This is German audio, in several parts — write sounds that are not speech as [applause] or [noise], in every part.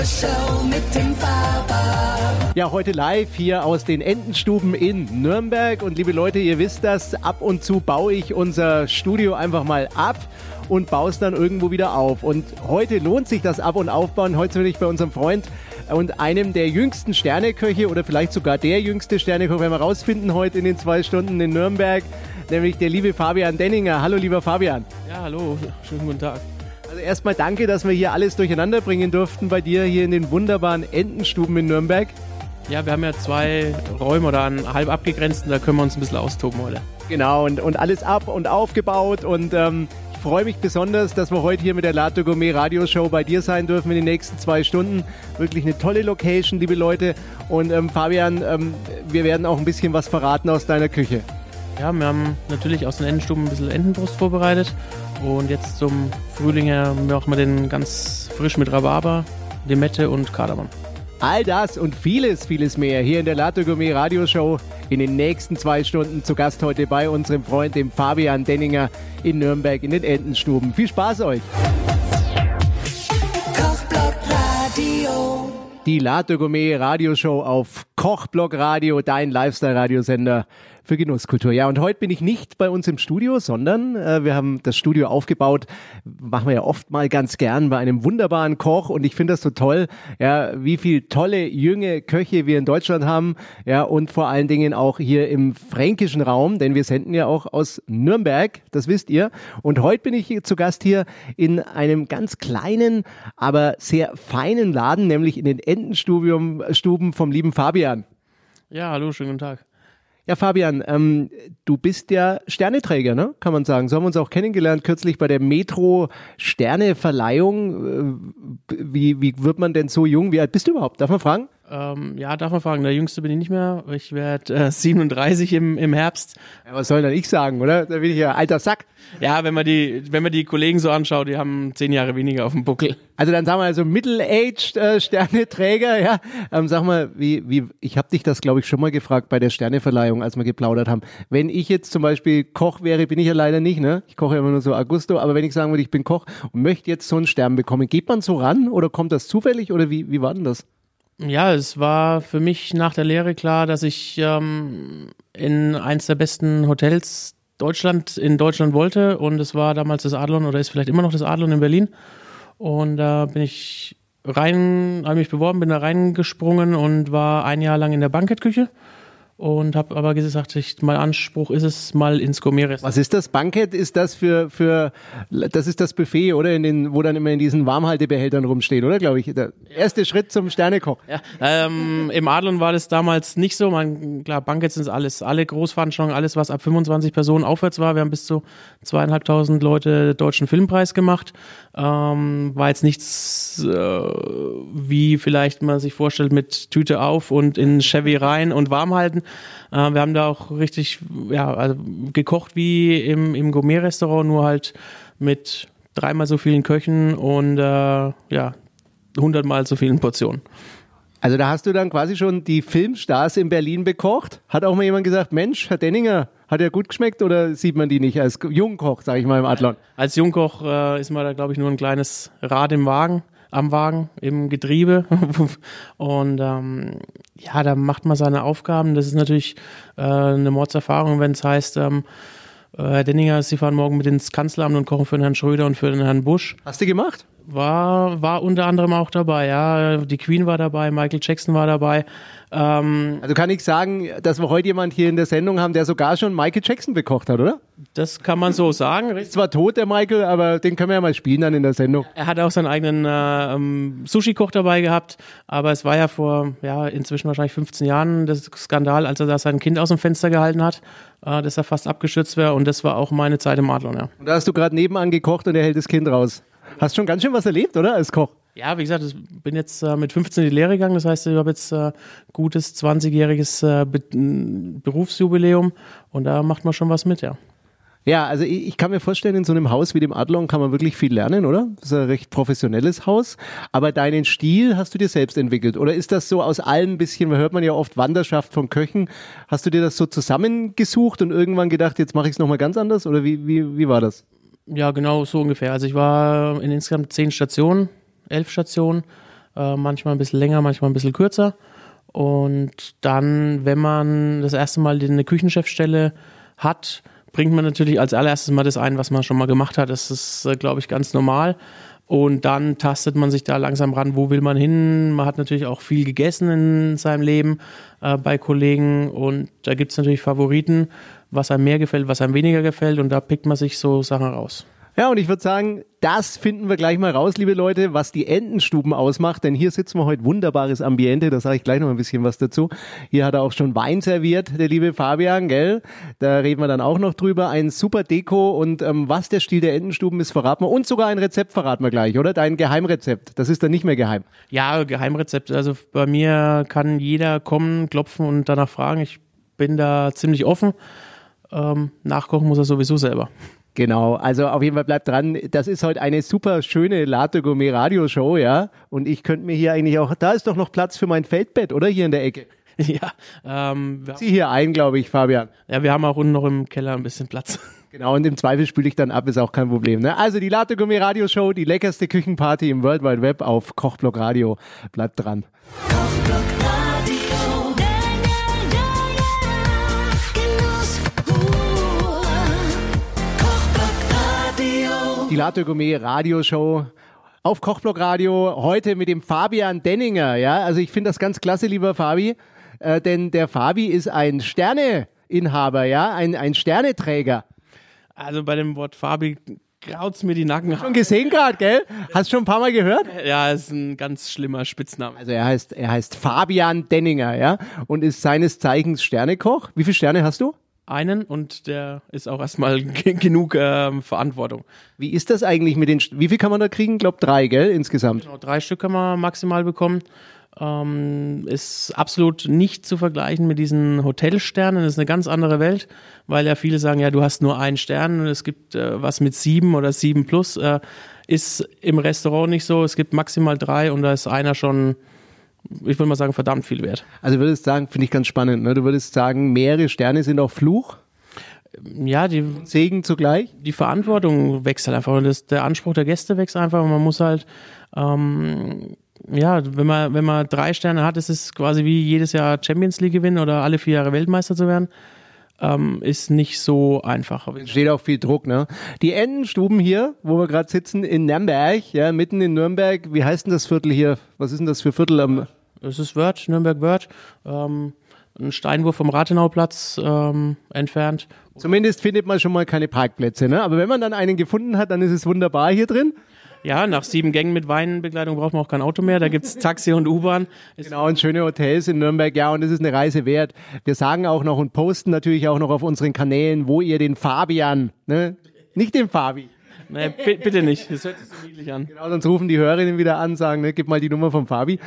Radioshow mit dem. Ja, heute live hier aus den Entenstuben in Nürnberg. Und liebe Leute, ihr wisst das, ab und zu baue ich unser Studio einfach mal ab und baue es dann irgendwo wieder auf. Und heute lohnt sich das Ab- und Aufbauen. Heute bin ich bei unserem Freund und einem der jüngsten Sterneköche oder vielleicht sogar der jüngste Sternekoch, werden wir rausfinden heute in den zwei Stunden in Nürnberg, nämlich der liebe Fabian Denninger. Hallo, lieber Fabian. Ja, hallo, schönen guten Tag. Erstmal danke, dass wir hier alles durcheinander bringen durften bei dir hier in den wunderbaren Entenstuben in Nürnberg. Ja, wir haben ja zwei Räume oder einen halb abgegrenzten, da können wir uns ein bisschen austoben heute. Genau, und, und alles ab und aufgebaut und ähm, ich freue mich besonders, dass wir heute hier mit der Lato Gourmet Radioshow bei dir sein dürfen in den nächsten zwei Stunden. Wirklich eine tolle Location, liebe Leute. Und ähm, Fabian, ähm, wir werden auch ein bisschen was verraten aus deiner Küche. Ja, wir haben natürlich aus den Entenstuben ein bisschen Entenbrust vorbereitet und jetzt zum Frühling her machen wir den ganz frisch mit Rhabarber, Limette und Kardamom. All das und vieles, vieles mehr hier in der Lato Gourmet Radioshow in den nächsten zwei Stunden zu Gast heute bei unserem Freund, dem Fabian Denninger in Nürnberg in den Entenstuben. Viel Spaß euch! Kochblock Radio. Die Lato Gourmet Radioshow auf Kochblock Radio, dein Lifestyle-Radiosender für Genusskultur. Ja, und heute bin ich nicht bei uns im Studio, sondern äh, wir haben das Studio aufgebaut, machen wir ja oft mal ganz gern bei einem wunderbaren Koch und ich finde das so toll, ja, wie viel tolle junge Köche wir in Deutschland haben, ja, und vor allen Dingen auch hier im fränkischen Raum, denn wir senden ja auch aus Nürnberg, das wisst ihr. Und heute bin ich zu Gast hier in einem ganz kleinen, aber sehr feinen Laden, nämlich in den Entenstuben Stuben vom lieben Fabian. Ja, hallo, schönen guten Tag. Ja, Fabian, ähm, du bist ja Sterneträger, ne? Kann man sagen. So haben wir uns auch kennengelernt kürzlich bei der Metro Sterneverleihung. Äh, Wie, wie wird man denn so jung? Wie alt bist du überhaupt? Darf man fragen? Ähm, ja, darf man fragen, der Jüngste bin ich nicht mehr. Ich werde äh, 37 im, im Herbst. Ja, was soll denn ich sagen, oder? Da bin ich ja alter Sack. Ja, wenn man die, wenn man die Kollegen so anschaut, die haben zehn Jahre weniger auf dem Buckel. Also dann sagen wir also Middle-aged äh, Sterneträger, ja. Ähm, sag mal, wie, wie, ich habe dich das, glaube ich, schon mal gefragt bei der Sterneverleihung, als wir geplaudert haben. Wenn ich jetzt zum Beispiel Koch wäre, bin ich ja leider nicht, ne? Ich koche ja immer nur so Augusto, aber wenn ich sagen würde, ich bin Koch und möchte jetzt so einen Stern bekommen, geht man so ran oder kommt das zufällig oder wie, wie war denn das? Ja, es war für mich nach der Lehre klar, dass ich ähm, in eins der besten Hotels Deutschland in Deutschland wollte. Und es war damals das Adlon oder ist vielleicht immer noch das Adlon in Berlin. Und da bin ich rein, habe mich beworben, bin da reingesprungen und war ein Jahr lang in der Bankettküche und habe aber gesagt, ich, mein Anspruch ist es mal ins Gourmet Was ist das? Bankett ist das für, für, das ist das Buffet, oder? In den, wo dann immer in diesen Warmhaltebehältern rumsteht, oder? Glaube ich. Der erste Schritt zum Sternekoch. Ja, ähm, Im Adlon war das damals nicht so. Man, klar, Bankets sind alles, alle Großveranstaltungen, alles, was ab 25 Personen aufwärts war. Wir haben bis zu zweieinhalbtausend Leute deutschen Filmpreis gemacht. Ähm, war jetzt nichts, äh, wie vielleicht man sich vorstellt, mit Tüte auf und in Chevy rein und warm halten. Äh, wir haben da auch richtig, ja, also gekocht wie im, im Gourmet-Restaurant, nur halt mit dreimal so vielen Köchen und äh, ja, hundertmal so vielen Portionen. Also da hast du dann quasi schon die Filmstars in Berlin bekocht. Hat auch mal jemand gesagt, Mensch, Herr Denninger, hat er gut geschmeckt oder sieht man die nicht als Jungkoch, sage ich mal im Adlon? Als Jungkoch äh, ist man da, glaube ich, nur ein kleines Rad im Wagen, am Wagen, im Getriebe. [laughs] Und ähm, ja, da macht man seine Aufgaben. Das ist natürlich äh, eine Mordserfahrung, wenn es heißt, ähm, äh, Herr Denninger, Sie fahren morgen mit ins Kanzleramt und kochen für den Herrn Schröder und für den Herrn Busch. Hast du gemacht? War, war unter anderem auch dabei, ja. Die Queen war dabei, Michael Jackson war dabei. Ähm, Also kann ich sagen, dass wir heute jemand hier in der Sendung haben, der sogar schon Michael Jackson bekocht hat, oder? das kann man so sagen. Ist zwar tot, der Michael, aber den können wir ja mal spielen dann in der Sendung. Er hat auch seinen eigenen äh, ähm, Sushi-Koch dabei gehabt, aber es war ja vor, ja, inzwischen wahrscheinlich 15 Jahren das Skandal, als er da sein Kind aus dem Fenster gehalten hat, äh, dass er fast abgestürzt wäre und das war auch meine Zeit im Adlon, ja. Und da hast du gerade nebenan gekocht und er hält das Kind raus. Hast schon ganz schön was erlebt, oder, als Koch? Ja, wie gesagt, ich bin jetzt äh, mit 15 in die Lehre gegangen, das heißt, ich habe jetzt äh, gutes 20-jähriges äh, Be Berufsjubiläum und da macht man schon was mit, ja. Ja, also ich, ich kann mir vorstellen, in so einem Haus wie dem Adlon kann man wirklich viel lernen, oder? Das ist ein recht professionelles Haus. Aber deinen Stil hast du dir selbst entwickelt? Oder ist das so aus allem ein bisschen, hört man ja oft Wanderschaft von Köchen. Hast du dir das so zusammengesucht und irgendwann gedacht, jetzt mache ich es nochmal ganz anders? Oder wie, wie, wie war das? Ja, genau so ungefähr. Also ich war in insgesamt zehn Stationen, elf Stationen. Äh, manchmal ein bisschen länger, manchmal ein bisschen kürzer. Und dann, wenn man das erste Mal eine Küchenchefstelle hat, bringt man natürlich als allererstes mal das ein, was man schon mal gemacht hat. Das ist, äh, glaube ich, ganz normal. Und dann tastet man sich da langsam ran, wo will man hin. Man hat natürlich auch viel gegessen in seinem Leben äh, bei Kollegen und da gibt es natürlich Favoriten, was einem mehr gefällt, was einem weniger gefällt und da pickt man sich so Sachen raus. Ja, und ich würde sagen, das finden wir gleich mal raus, liebe Leute, was die Entenstuben ausmacht. Denn hier sitzen wir heute wunderbares Ambiente, da sage ich gleich noch ein bisschen was dazu. Hier hat er auch schon Wein serviert, der liebe Fabian, gell? Da reden wir dann auch noch drüber. Ein super Deko und ähm, was der Stil der Entenstuben ist, verraten wir. Und sogar ein Rezept verraten wir gleich, oder? Dein Geheimrezept. Das ist dann nicht mehr geheim. Ja, Geheimrezept. Also bei mir kann jeder kommen, klopfen und danach fragen. Ich bin da ziemlich offen. Ähm, nachkochen muss er sowieso selber. Genau, also auf jeden Fall bleibt dran. Das ist heute eine super schöne Latte Gourmet Radioshow, ja. Und ich könnte mir hier eigentlich auch, da ist doch noch Platz für mein Feldbett, oder? Hier in der Ecke. [laughs] Ja, ähm, Zieh hier ein, glaube ich, Fabian. ja, wir haben auch unten noch im Keller ein bisschen Platz. [laughs] Genau, und im Zweifel spüle ich dann ab, ist auch kein Problem. Ne? Also die Latte Gourmet Radioshow, die leckerste Küchenparty im World Wide Web auf Kochblock Radio. Bleibt dran. Kochblock Radio. Die Latte Gourmet Radioshow auf Kochblock Radio. Heute mit dem Fabian Denninger. Ja, also ich finde das ganz klasse, lieber Fabi. Äh, denn der Fabi ist ein Sterneinhaber, ja, ein, ein Sterneträger. Also bei dem Wort Fabi graut's mir die Nacken. Schon gesehen gerade, gell? Hast schon ein paar Mal gehört? Ja, ist ein ganz schlimmer Spitzname. Also er heißt, er heißt Fabian Denninger, ja, und ist seines Zeichens Sternekoch. Wie viele Sterne hast du? Einen und der ist auch erstmal [laughs] ge- genug ähm, Verantwortung. Wie ist das eigentlich mit den, wie viel kann man da kriegen? Glaub drei, gell, insgesamt. Genau, drei Stück kann man maximal bekommen. Ähm, ist absolut nicht zu vergleichen mit diesen Hotelsternen. Das ist eine ganz andere Welt, weil ja viele sagen, ja, du hast nur einen Stern und es gibt äh, was mit sieben oder sieben plus. Äh, ist im Restaurant nicht so. Es gibt maximal drei und da ist einer schon, ich würde mal sagen, verdammt viel wert. Also du würdest sagen, finde ich ganz spannend, ne? Du würdest sagen, mehrere Sterne sind auch Fluch, Ja, die, Segen zugleich. die Verantwortung wächst halt einfach und das, der Anspruch der Gäste wächst einfach und man muss halt, ähm, ja, wenn man, wenn man drei Sterne hat, ist es quasi wie jedes Jahr Champions League gewinnen oder alle vier Jahre Weltmeister zu werden. Ähm, ist nicht so einfach. Steht auch viel Druck, ne? Die Entenstuben hier, wo wir gerade sitzen, in Nürnberg, ja, mitten in Nürnberg. Wie heißt denn das Viertel hier? Was ist denn das für Viertel am, Es ist Wörth, Nürnberg Wörth, ähm, ein Steinwurf vom Rathenauplatz ähm, entfernt. Zumindest findet man schon mal keine Parkplätze, ne? Aber wenn man dann einen gefunden hat, dann ist es wunderbar hier drin. Ja, nach sieben Gängen mit Weinbegleitung braucht man auch kein Auto mehr. Da gibt's Taxi und U-Bahn. Genau, und schöne Hotels in Nürnberg, ja, und es ist eine Reise wert. Wir sagen auch noch und posten natürlich auch noch auf unseren Kanälen, wo ihr den Fabian, ne? Nicht den Fabi. Nee, bi- bitte nicht. Das hört sich so niedlich an. Genau, sonst rufen die Hörerinnen wieder an, sagen, ne, gib mal die Nummer vom Fabi.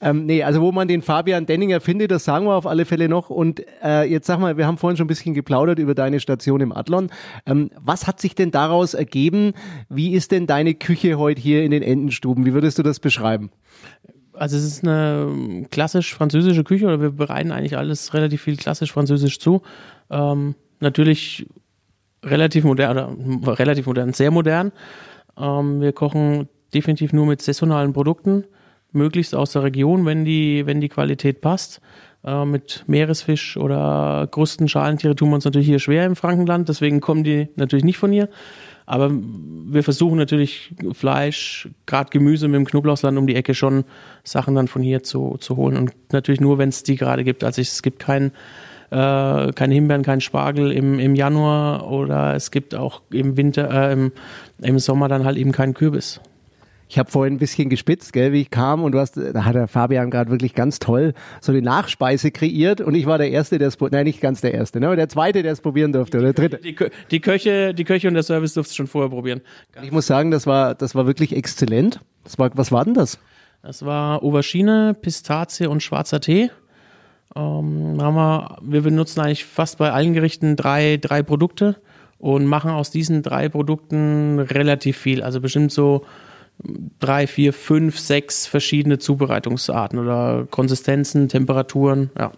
Ähm, nee, also wo man den Fabian Denninger findet, das sagen wir auf alle Fälle noch. Und äh, jetzt sag mal, wir haben vorhin schon ein bisschen geplaudert über deine Station im Adlon. Ähm, was hat sich denn daraus ergeben? Wie ist denn deine Küche heute hier in den Entenstuben? Wie würdest du das beschreiben? Also es ist eine klassisch französische Küche oder wir bereiten eigentlich alles relativ viel klassisch französisch zu. Ähm, natürlich relativ modern, oder relativ modern, sehr modern. Ähm, wir kochen definitiv nur mit saisonalen Produkten, möglichst aus der Region, wenn die, wenn die Qualität passt. Äh, mit Meeresfisch oder Krusten, Schalentiere tun wir uns natürlich hier schwer im Frankenland, deswegen kommen die natürlich nicht von hier. Aber wir versuchen natürlich Fleisch, gerade Gemüse mit dem Knoblauchsland um die Ecke schon Sachen dann von hier zu, zu holen. Und natürlich nur, wenn es die gerade gibt. Also es gibt kein, äh, keine Himbeeren, keinen Spargel im, im Januar oder es gibt auch im Winter, äh, im, im Sommer dann halt eben keinen Kürbis. Ich habe vorhin ein bisschen gespitzt, gell, wie ich kam und du hast, da hat der Fabian gerade wirklich ganz toll so eine Nachspeise kreiert und ich war der Erste, der es, nein, nicht ganz der Erste, ne, aber der Zweite, der es probieren durfte oder der Dritte. Die, die, Köche, die Köche und der Service durften es schon vorher probieren. Ich muss sagen, das war, das war wirklich exzellent. Das war, was war denn das? Das war Aubergine, Pistazie und schwarzer Tee. Ähm, haben wir, wir benutzen eigentlich fast bei allen Gerichten drei, drei Produkte und machen aus diesen drei Produkten relativ viel. Also bestimmt so drei, vier, fünf, sechs verschiedene Zubereitungsarten oder Konsistenzen, Temperaturen. Ja.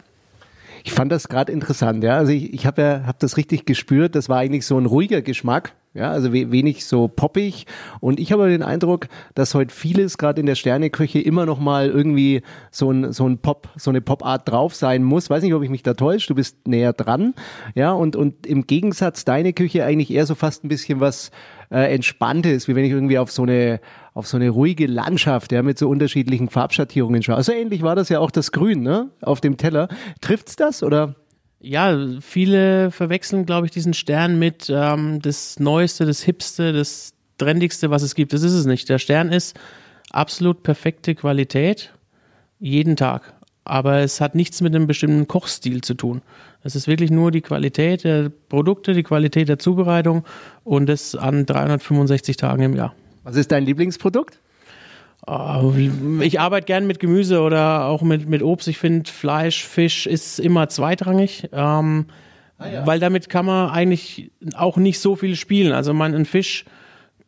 Ich fand das gerade interessant, ja. Also ich, ich habe ja, hab das richtig gespürt. Das war eigentlich so ein ruhiger Geschmack, Ja, also we wenig so poppig. Und ich habe den Eindruck, dass heute vieles gerade in der Sterneküche immer noch mal irgendwie so ein, so ein Pop, so eine Popart drauf sein muss. Weiß nicht, ob ich mich da täusche. Du bist näher dran. Ja, und, und im Gegensatz deine Küche eigentlich eher so fast ein bisschen was äh, Entspanntes, wie wenn ich irgendwie auf so eine, auf so eine ruhige Landschaft, ja, mit so unterschiedlichen Farbschattierungen schaue. Also ähnlich war das ja auch das Grün, ne, auf dem Teller. Trifft's das oder? Ja, viele verwechseln, glaube ich, diesen Stern mit ähm, das Neueste, das Hipste, das Trendigste, was es gibt. Das ist es nicht. Der Stern ist absolut perfekte Qualität, jeden Tag. Aber es hat nichts mit einem bestimmten Kochstil zu tun. Es ist wirklich nur die Qualität der Produkte, die Qualität der Zubereitung und das an 365 Tagen im Jahr. Was ist dein Lieblingsprodukt? Oh, Ich arbeite gern mit Gemüse oder auch mit, mit Obst. Ich finde, Fleisch, Fisch ist immer zweitrangig, ähm, weil damit kann man eigentlich auch nicht so viel spielen. Also man, einen Fisch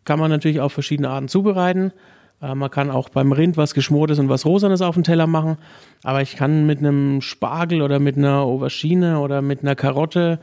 kann man natürlich auf verschiedene Arten zubereiten. Äh, man kann auch beim Rind was Geschmortes und was Rosanes auf den Teller machen. Aber ich kann mit einem Spargel oder mit einer Aubergine oder mit einer Karotte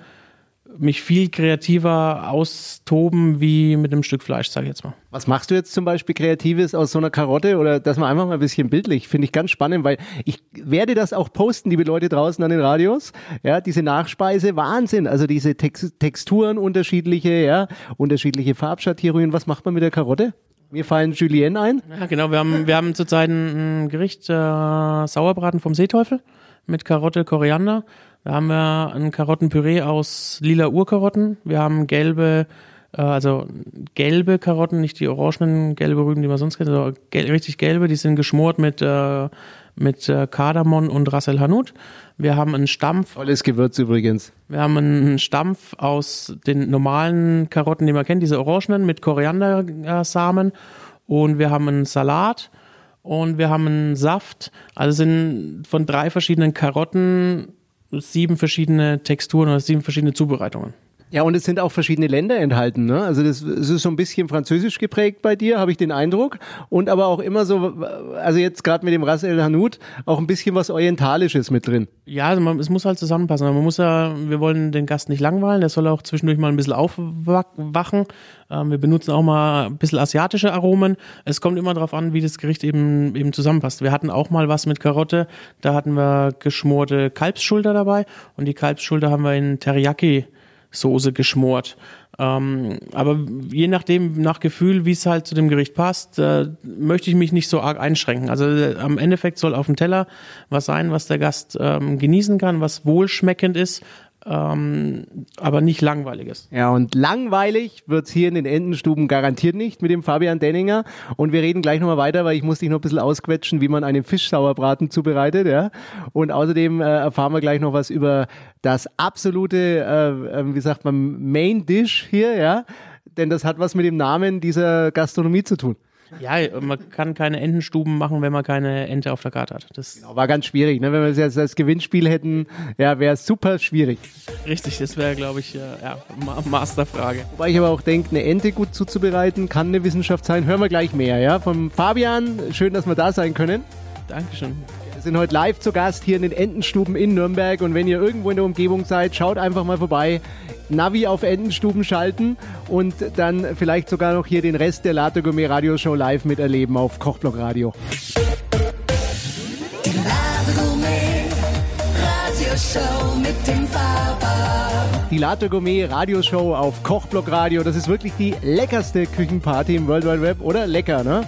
mich viel kreativer austoben wie mit einem Stück Fleisch, sag ich jetzt mal. Was machst du jetzt zum Beispiel Kreatives aus so einer Karotte oder dass man einfach mal ein bisschen bildlich, finde ich ganz spannend, weil ich werde das auch posten, liebe Leute draußen an den Radios, ja, diese Nachspeise, Wahnsinn, also diese Tex Texturen unterschiedliche, ja, unterschiedliche Farbschattierungen, was macht man mit der Karotte? Mir fallen Julienne ein. Ja, genau. Wir haben, wir haben zurzeit ein ein Gericht, äh, Sauerbraten vom Seeteufel mit Karotte, Koriander. Da haben wir ein Karottenpüree aus lila Urkarotten. Wir haben gelbe, äh, also gelbe Karotten, nicht die orangenen, gelbe Rüben, die man sonst kennt, sondern gel richtig gelbe. Die sind geschmort mit, äh, mit äh, Kardamom und Ras El Hanout. Wir haben einen Stampf Tolles Gewürz übrigens. wir haben einen Stampf aus den normalen Karotten, die man kennt, diese orangenen mit Koriandersamen. Und wir haben einen Salat und wir haben einen Saft. Also sind von drei verschiedenen Karotten sieben verschiedene Texturen oder sieben verschiedene Zubereitungen. Ja, und es sind auch verschiedene Länder enthalten. Ne? Also das, es ist so ein bisschen französisch geprägt bei dir, habe ich den Eindruck. Und aber auch immer so, also jetzt gerade mit dem Ras El Hanout, auch ein bisschen was Orientalisches mit drin. Ja, also man, es muss halt zusammenpassen. Man muss ja, wir wollen den Gast nicht langweilen, der soll auch zwischendurch mal ein bisschen aufwachen. Ähm, wir benutzen auch mal ein bisschen asiatische Aromen. Es kommt immer darauf an, wie das Gericht eben, eben zusammenpasst. Wir hatten auch mal was mit Karotte, da hatten wir geschmorte Kalbsschulter dabei und die Kalbsschulter haben wir in Teriyaki Soße geschmort. Ähm, aber je nachdem, nach Gefühl, wie es halt zu dem Gericht passt, äh, möchte ich mich nicht so arg einschränken. Also äh, am Endeffekt soll auf dem Teller was sein, was der Gast ähm, genießen kann, was wohlschmeckend ist, ähm, aber nicht langweilig ist. Ja, und langweilig wird's hier in den Entenstuben garantiert nicht mit dem Fabian Denninger. Und wir reden gleich nochmal weiter, weil ich muss dich noch ein bisschen ausquetschen, wie man einen Fischsauerbraten zubereitet. Ja? Und außerdem äh, erfahren wir gleich noch was über das absolute, äh, äh, wie sagt man, Main Dish hier, ja. Denn das hat was mit dem Namen dieser Gastronomie zu tun. Ja, man kann keine Entenstuben machen, wenn man keine Ente auf der Karte hat. Das War ganz schwierig, ne? Wenn wir es jetzt als Gewinnspiel hätten, ja, wäre es super schwierig. richtig, das wäre, glaube ich, äh, ja, Ma Masterfrage. Wobei ich aber auch denke, eine Ente gut zuzubereiten, kann eine Wissenschaft sein. Hören wir gleich mehr, ja? Vom Fabian, schön, dass wir da sein können. Dankeschön. Wir sind heute live zu Gast hier in den Entenstuben in Nürnberg und wenn ihr irgendwo in der Umgebung seid, schaut einfach mal vorbei. Navi auf Entenstuben schalten und dann vielleicht sogar noch hier den Rest der Latte Gourmet Radioshow live miterleben auf Kochblock Radio. Die Lade Gourmet Radioshow mit dem Faber. Die Latte Gourmet Radioshow auf Kochblock Radio, das ist wirklich die leckerste Küchenparty im World Wide Web, oder? Lecker, ne?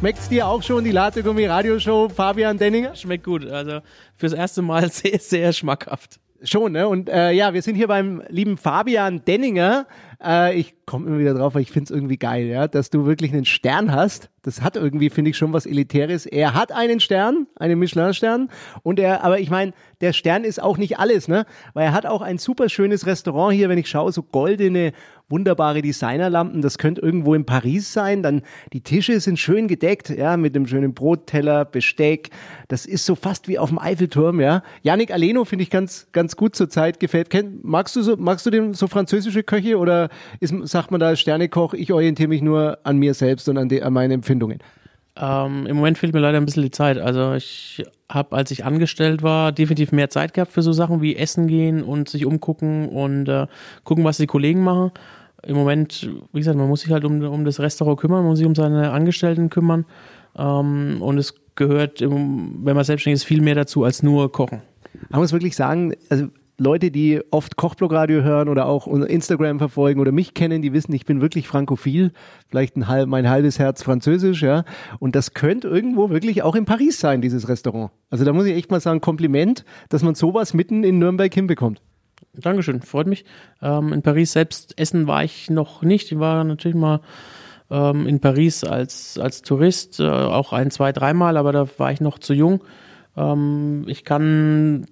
Schmeckt's dir auch schon, die Latte Gourmet Radioshow, Fabian Denninger? Schmeckt gut. Also fürs erste Mal [laughs] sehr, sehr schmackhaft. Schon, ne? Und äh, ja, wir sind hier beim lieben Fabian Denninger. Äh, ich komme immer wieder drauf, weil ich finde es irgendwie geil, ja, dass du wirklich einen Stern hast. Das hat irgendwie, finde ich, schon was Elitäres. Er hat einen Stern, einen Michelin-Stern. Und er, aber ich meine, der Stern ist auch nicht alles, ne? Weil er hat auch ein super schönes Restaurant hier, wenn ich schaue, so goldene, wunderbare Designerlampen. Das könnte irgendwo in Paris sein. Dann die Tische sind schön gedeckt, ja, mit einem schönen Brotteller, Besteck. Das ist so fast wie auf dem Eiffelturm, ja. Yannick Aleno finde ich ganz, ganz gut zur Zeit gefällt. Kenn, magst du so, magst du den so französische Köche oder ist, sagt man da Sternekoch, ich orientiere mich nur an mir selbst und an, die, an meine Empfindungen? Ähm, Im Moment fehlt mir leider ein bisschen die Zeit. Also ich habe, als ich angestellt war, definitiv mehr Zeit gehabt für so Sachen wie Essen gehen und sich umgucken und äh, gucken, was die Kollegen machen. Im Moment, wie gesagt, man muss sich halt um, um das Restaurant kümmern, man muss sich um seine Angestellten kümmern. Ähm, und es gehört, wenn man selbstständig ist, viel mehr dazu als nur kochen. Man muss wirklich sagen, also Leute, die oft Kochblogradio hören oder auch Instagram verfolgen oder mich kennen, die wissen, ich bin wirklich frankophil, vielleicht ein halb, mein halbes Herz französisch, ja. Und das könnte irgendwo wirklich auch in Paris sein, dieses Restaurant. Also da muss ich echt mal sagen, Kompliment, dass man sowas mitten in Nürnberg hinbekommt. Dankeschön, freut mich. Ähm, in Paris selbst essen war ich noch nicht. Ich war natürlich mal ähm, in Paris als, als Tourist, äh, auch ein, zwei, dreimal, aber da war ich noch zu jung. Ähm, ich kann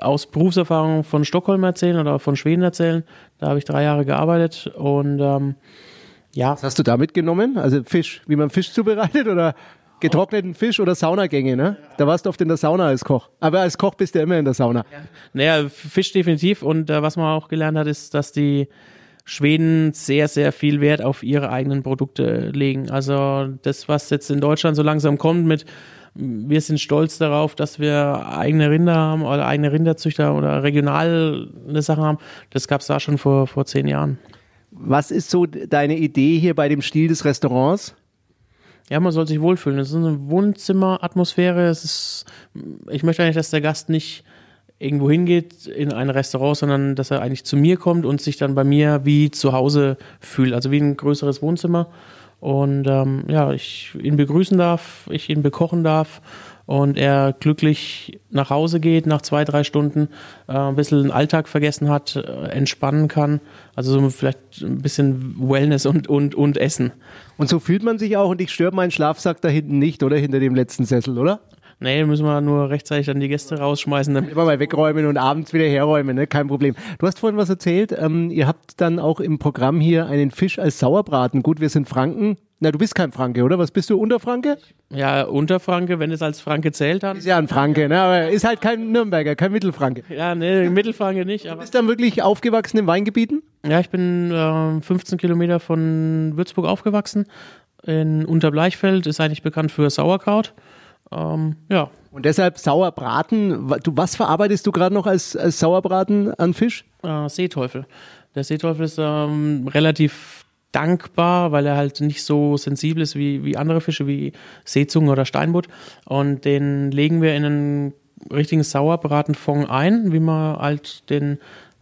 aus Berufserfahrung von Stockholm erzählen oder von Schweden erzählen. Da habe ich drei Jahre gearbeitet und ähm, ja. Was hast du da mitgenommen? Also Fisch, wie man Fisch zubereitet oder getrockneten Fisch oder Saunagänge, ne? Da warst du oft in der Sauna als Koch. Aber als Koch bist du immer in der Sauna. Ja. Naja, Fisch definitiv. Und äh, was man auch gelernt hat, ist, dass die Schweden sehr, sehr viel Wert auf ihre eigenen Produkte legen. Also das, was jetzt in Deutschland so langsam kommt mit wir sind stolz darauf, dass wir eigene Rinder haben oder eigene Rinderzüchter oder regional eine Sache haben. Das gab es da schon vor, vor zehn Jahren. Was ist so deine Idee hier bei dem Stil des Restaurants? Ja, man soll sich wohlfühlen. Es ist eine Wohnzimmeratmosphäre. Es ist, ich möchte eigentlich, dass der Gast nicht irgendwo hingeht in ein Restaurant, sondern dass er eigentlich zu mir kommt und sich dann bei mir wie zu Hause fühlt. Also wie ein größeres Wohnzimmer und ähm, ja, ich ihn begrüßen darf, ich ihn bekochen darf und er glücklich nach Hause geht nach zwei, drei Stunden, äh, ein bisschen den Alltag vergessen hat, äh, entspannen kann. Also so vielleicht ein bisschen Wellness und, und, und Essen. Und so fühlt man sich auch und ich störe meinen Schlafsack da hinten nicht, oder? Hinter dem letzten Sessel, oder? Nee, müssen wir nur rechtzeitig dann die Gäste rausschmeißen. Immer mal wegräumen und abends wieder herräumen, ne? kein Problem. Du hast vorhin was erzählt, ähm, ihr habt dann auch im Programm hier einen Fisch als Sauerbraten. Gut, wir sind Franken. Na, du bist kein Franke, oder? Was bist du, Unterfranke? Ja, Unterfranke, wenn es als Franke zählt dann. Ist ja ein Franke, ne? aber ist halt kein Nürnberger, kein Mittelfranke. Ja, ne, Mittelfranke nicht. Aber du bist dann wirklich aufgewachsen in Weingebieten? Ja, ich bin äh, 15 Kilometer von Würzburg aufgewachsen. In Unterbleichfeld ist eigentlich bekannt für Sauerkraut. Ähm, ja. Und deshalb Sauerbraten. Du, was verarbeitest du gerade noch als, als Sauerbraten an Fisch? Äh, Seeteufel. Der Seeteufel ist ähm, relativ dankbar, weil er halt nicht so sensibel ist wie, wie andere Fische, wie Seezungen oder Steinbutt. Und den legen wir in einen richtigen Sauerbratenfond ein, wie man halt den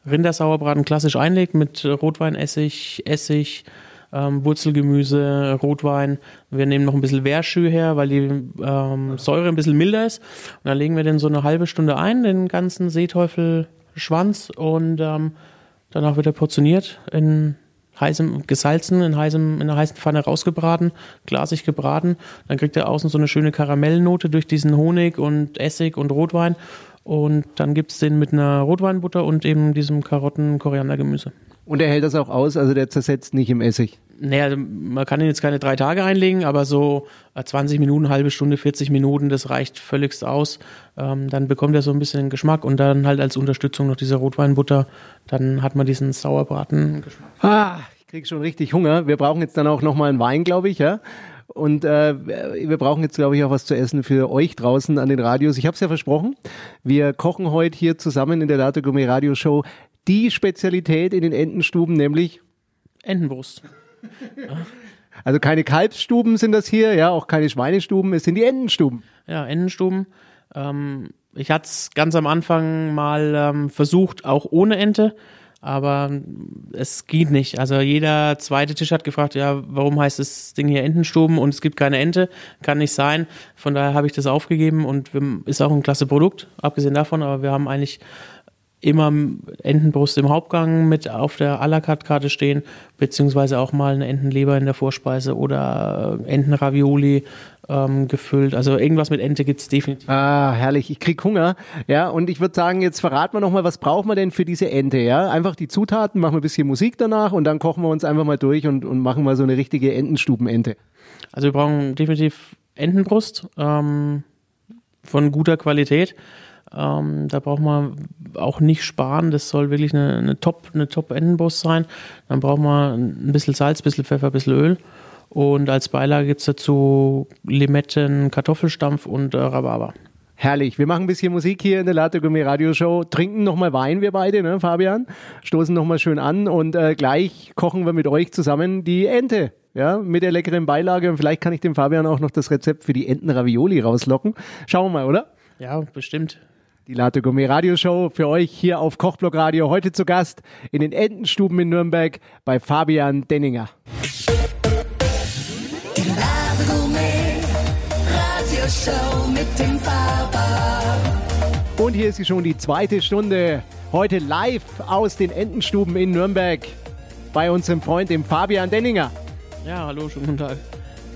Rindersauerbraten klassisch einlegt, mit Rotweinessig, Essig, ähm, Wurzelgemüse, Rotwein. Wir nehmen noch ein bisschen Wehrschü her, weil die ähm, Säure ein bisschen milder ist. Und dann legen wir den so eine halbe Stunde ein, den ganzen Seeteufelschwanz und ähm, danach wird er portioniert in heißem, gesalzen, in, heißem, in einer heißen Pfanne rausgebraten, glasig gebraten. Dann kriegt er außen so eine schöne Karamellnote durch diesen Honig und Essig und Rotwein. Und dann gibt es den mit einer Rotweinbutter und eben diesem Karotten-Koriandergemüse. Und er hält das auch aus, also der zersetzt nicht im Essig. Naja, man kann ihn jetzt keine drei Tage einlegen, aber so 20 äh, Minuten, halbe Stunde, 40 Minuten, das reicht völligst aus. Ähm, dann bekommt er so ein bisschen den Geschmack und dann halt als Unterstützung noch diese Rotweinbutter. Dann hat man diesen Sauerbraten-Geschmack. Ah, ich krieg schon richtig Hunger. Wir brauchen jetzt dann auch nochmal einen Wein, glaube ich, ja. Und äh, wir brauchen jetzt, glaube ich, auch was zu essen für euch draußen an den Radios. Ich habe es ja versprochen. Wir kochen heute hier zusammen in der Data Gourmet Radio Show die Spezialität in den Entenstuben, nämlich Entenbrust. Also keine Kalbsstuben sind das hier, ja, auch keine Schweinestuben, es sind die Entenstuben. Ja, Entenstuben. Ähm, ich hatte es ganz am Anfang mal ähm, versucht, auch ohne Ente, aber es geht nicht. Also jeder zweite Tisch hat gefragt, ja, warum heißt das Ding hier Entenstuben und es gibt keine Ente? Kann nicht sein. Von daher habe ich das aufgegeben und ist auch ein klasse Produkt, abgesehen davon, aber wir haben eigentlich immer Entenbrust im Hauptgang mit auf der à la carte Karte stehen, beziehungsweise auch mal eine Entenleber in der Vorspeise oder äh, Entenravioli ähm, gefüllt. Also irgendwas mit Ente gibt's definitiv. Ah, herrlich. Ich krieg Hunger. Ja, und ich würde sagen, jetzt verraten wir nochmal, was brauchen wir denn für diese Ente? Ja, einfach die Zutaten, machen wir ein bisschen Musik danach und dann kochen wir uns einfach mal durch und, und machen mal so eine richtige Entenstubenente. Also wir brauchen definitiv Entenbrust ähm, von guter Qualität. Ähm, da braucht man auch nicht sparen. Das soll wirklich eine, eine Top, eine Top-Endenbrust sein. Dann braucht man ein bisschen Salz, ein bisschen Pfeffer, ein bisschen Öl. Und als Beilage gibt es dazu Limetten, Kartoffelstampf und äh, Rhabarber. Herrlich. Wir machen ein bisschen Musik hier in der Latte Gourmet Radio Show, trinken nochmal Wein, wir beide, ne, Fabian? Stoßen nochmal schön an und äh, gleich kochen wir mit euch zusammen die Ente. Ja, mit der leckeren Beilage und vielleicht kann ich dem Fabian auch noch das Rezept für die Entenravioli rauslocken. Schauen wir mal, oder? Ja, bestimmt. Die Latte Gourmet Radio Show für euch hier auf Kochblock Radio. Heute zu Gast in den Entenstuben in Nürnberg bei Fabian Denninger. Die Lade Gourmet Radioshow mit dem Faber. Und hier ist sie schon die zweite Stunde. Heute live aus den Entenstuben in Nürnberg bei unserem Freund, dem Fabian Denninger. Ja, hallo, schönen guten Tag.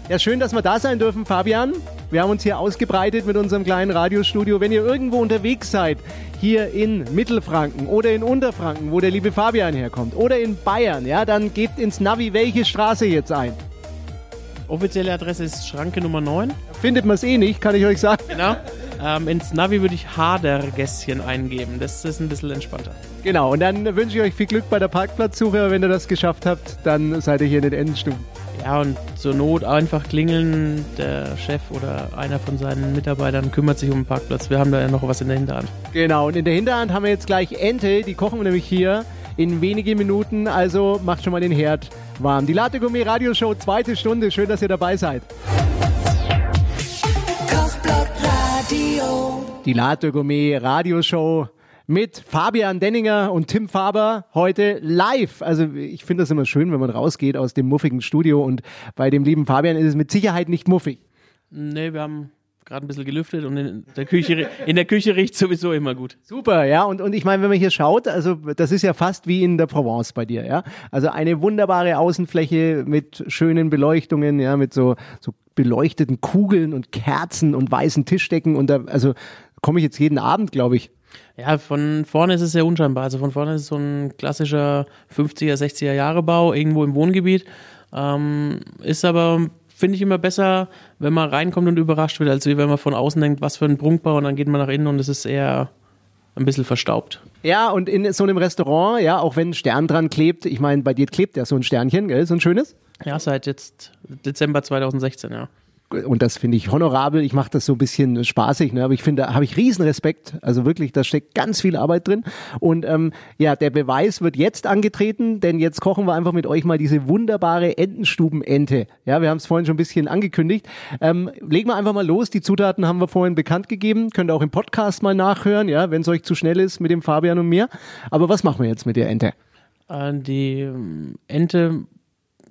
Ja, schön, dass wir da sein dürfen, Fabian. Wir haben uns hier ausgebreitet mit unserem kleinen Radiostudio. Wenn ihr irgendwo unterwegs seid, hier in Mittelfranken oder in Unterfranken, wo der liebe Fabian herkommt, oder in Bayern, ja, dann gebt ins Navi welche Straße jetzt ein. Offizielle Adresse ist Schranke Nummer 9. Findet man es eh nicht, kann ich euch sagen. Genau. Ähm, ins Navi würde ich Hadergässchen eingeben. Das ist ein bisschen entspannter. Genau, und dann wünsche ich euch viel Glück bei der Parkplatzsuche. Wenn ihr das geschafft habt, dann seid ihr hier in den Endenstuben. Ja, und zur Not einfach klingeln. Der Chef oder einer von seinen Mitarbeitern kümmert sich um den Parkplatz. Wir haben da ja noch was in der Hinterhand. Genau, und in der Hinterhand haben wir jetzt gleich Ente. Die kochen wir nämlich hier in wenigen Minuten. Also macht schon mal den Herd warm. Die Latte Gourmet Radioshow, zweite Stunde. Schön, dass ihr dabei seid. Kochblock Radio. Die Latte Gourmet Radioshow mit Fabian Denninger und Tim Faber heute live. Also ich finde das immer schön, wenn man rausgeht aus dem muffigen Studio und bei dem lieben Fabian ist es mit Sicherheit nicht muffig. Nee, wir haben gerade ein bisschen gelüftet und in der Küche, in der Küche riecht sowieso immer gut. Super, ja. Und, und ich meine, wenn man hier schaut, also das ist ja fast wie in der Provence bei dir, ja. Also eine wunderbare Außenfläche mit schönen Beleuchtungen, ja, mit so, so beleuchteten Kugeln und Kerzen und weißen Tischdecken. Und da, also komme ich jetzt jeden Abend, glaube ich. Ja, von vorne ist es sehr unscheinbar. Also von vorne ist es so ein klassischer 50er, 60er Jahre Bau, irgendwo im Wohngebiet. Ähm, ist aber, finde ich, immer besser, wenn man reinkommt und überrascht wird, als wenn man von außen denkt, was für ein Prunkbau und dann geht man nach innen und es ist eher ein bisschen verstaubt. Ja, und in so einem Restaurant, ja, auch wenn ein Stern dran klebt, ich meine, bei dir klebt ja so ein Sternchen, gell, so ein schönes. Ja, seit jetzt Dezember 2016, ja. Und das finde ich honorabel. Ich mache das so ein bisschen spaßig, ne? aber ich finde, da habe ich riesen Respekt. Also wirklich, da steckt ganz viel Arbeit drin. Und ähm, ja, der Beweis wird jetzt angetreten, denn jetzt kochen wir einfach mit euch mal diese wunderbare Entenstubenente. Ja, wir haben es vorhin schon ein bisschen angekündigt. Ähm, legen wir einfach mal los. Die Zutaten haben wir vorhin bekannt gegeben. Könnt ihr auch im Podcast mal nachhören, ja, wenn es euch zu schnell ist mit dem Fabian und mir. Aber was machen wir jetzt mit der Ente? Äh, die ähm, Ente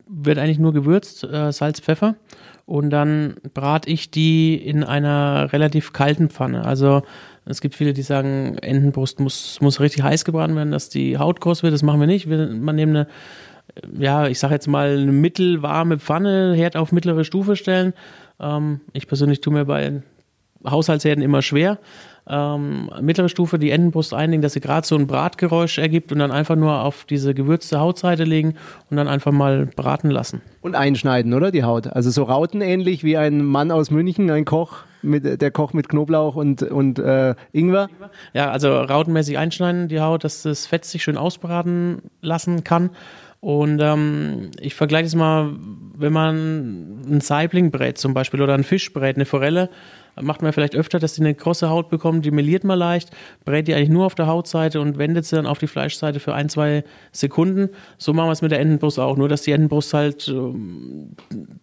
wird eigentlich nur gewürzt, äh, Salz, Pfeffer. Und dann brate ich die in einer relativ kalten Pfanne. Also es gibt viele, die sagen, Entenbrust muss, muss richtig heiß gebraten werden, dass die Haut groß wird. Das machen wir nicht. Wir, man nehmen eine, ja, ich sage jetzt mal, eine mittelwarme Pfanne, Herd auf mittlere Stufe stellen. Ähm, ich persönlich tue mir bei Haushaltsherden immer schwer. Ähm, mittlere Stufe die Entenbrust einlegen, dass sie gerade so ein Bratgeräusch ergibt und dann einfach nur auf diese gewürzte Hautseite legen und dann einfach mal braten lassen. Und einschneiden, oder? Die Haut. Also so rautenähnlich wie ein Mann aus München, ein Koch, mit, der Koch mit Knoblauch und, und äh, Ingwer. Ja, also rautenmäßig einschneiden die Haut, dass das Fett sich schön ausbraten lassen kann. Und ähm, ich vergleiche es mal, wenn man ein Saibling brät zum Beispiel oder einen Fisch brät, eine Forelle, macht man vielleicht öfter, dass die eine krosse Haut bekommen, die meliert man leicht, brät die eigentlich nur auf der Hautseite und wendet sie dann auf die Fleischseite für ein, zwei Sekunden. So machen wir es mit der Entenbrust auch, nur dass die Entenbrust halt ähm,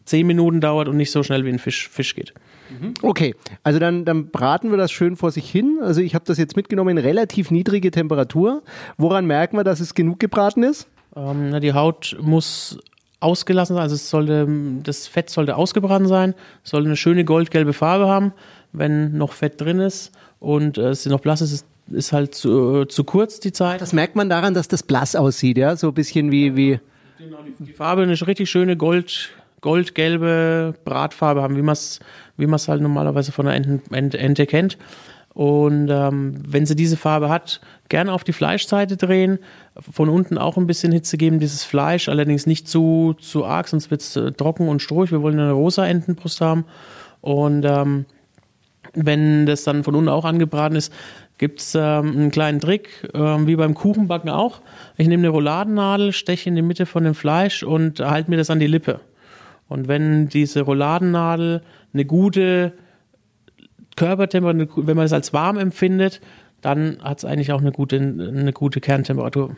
zehn Minuten dauert und nicht so schnell wie ein Fisch, Fisch geht. Okay, also dann, dann braten wir das schön vor sich hin. Also ich habe das jetzt mitgenommen in relativ niedrige Temperatur. Woran merken wir, dass es genug gebraten ist? Ähm, na, die Haut muss ausgelassen sein, also es sollte, das Fett sollte ausgebrannt sein, sollte eine schöne goldgelbe Farbe haben. Wenn noch Fett drin ist und äh, es noch blass ist, ist, ist halt zu, zu kurz die Zeit. Das merkt man daran, dass das blass aussieht, ja, so ein bisschen wie wie Die Farbe eine richtig schöne Gold, goldgelbe Bratfarbe haben, wie man es wie man's halt normalerweise von der Ente, Ente, Ente kennt. Und ähm, wenn sie diese Farbe hat, gerne auf die Fleischseite drehen, von unten auch ein bisschen Hitze geben, dieses Fleisch, allerdings nicht zu, zu arg, sonst wird es äh, trocken und strohig. Wir wollen eine rosa Entenbrust haben. Und ähm, wenn das dann von unten auch angebraten ist, gibt es ähm, einen kleinen Trick, ähm, wie beim Kuchenbacken auch. Ich nehme eine Rouladennadel, steche in die Mitte von dem Fleisch und halte mir das an die Lippe. Und wenn diese Rouladennadel eine gute Körpertemperatur, wenn man es als warm empfindet, dann hat es eigentlich auch eine gute, eine gute Kerntemperatur.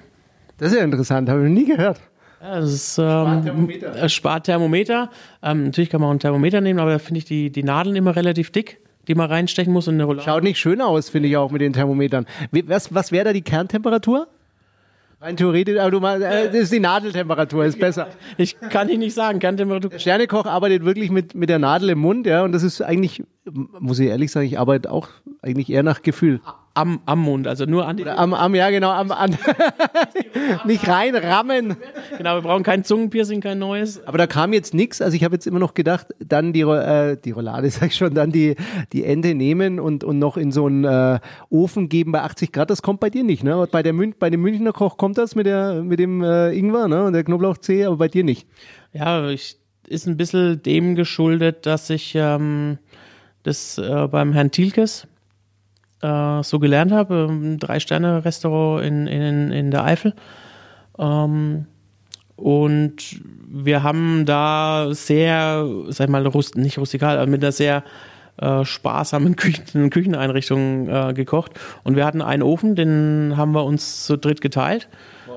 Das ist ja interessant, habe ich noch nie gehört. Ja, das ist ähm, Sparthermometer. äh, Sparthermometer. Ähm, natürlich kann man auch ein Thermometer nehmen, aber da finde ich die, die Nadeln immer relativ dick, die man reinstechen muss in eine Roulade. Schaut nicht schön aus, finde ich auch mit den Thermometern. Was, was wäre da die Kerntemperatur? Rein theoretisch, aber du meinst, äh, das ist die Nadeltemperatur, ist besser. Ich kann Ihnen nicht sagen, Kerntemperatur. Der Sternekoch arbeitet wirklich mit, mit der Nadel im Mund, ja, und das ist eigentlich, muss ich ehrlich sagen, ich arbeite auch eigentlich eher nach Gefühl. Am, am Mund, also nur an die. Am, am ja, genau, am, an, [laughs] nicht reinrammen. Genau, wir brauchen kein Zungenpiercing, kein neues. Aber da kam jetzt nichts. Also ich habe jetzt immer noch gedacht, dann die, äh, die Roulade, [laughs] sag ich schon, dann die, die Ente nehmen und, und noch in so einen äh, Ofen geben bei 80 Grad. Das kommt bei dir nicht, ne? Bei, der Mün bei dem Münchner Koch kommt das mit, der, mit dem äh, Ingwer ne? und der Knoblauchzehe, aber bei dir nicht. Ja, ich, ist ein bisschen dem geschuldet, dass ich ähm, das äh, beim Herrn Thielkes äh, so gelernt habe, ein Drei-Sterne-Restaurant in, in, in der Eifel. Ähm, und wir haben da sehr, sag ich mal, rust, nicht rustikal, aber mit einer sehr äh, sparsamen [laughs] Küchen, Kücheneinrichtung äh, gekocht. Und wir hatten einen Ofen, den haben wir uns zu dritt geteilt.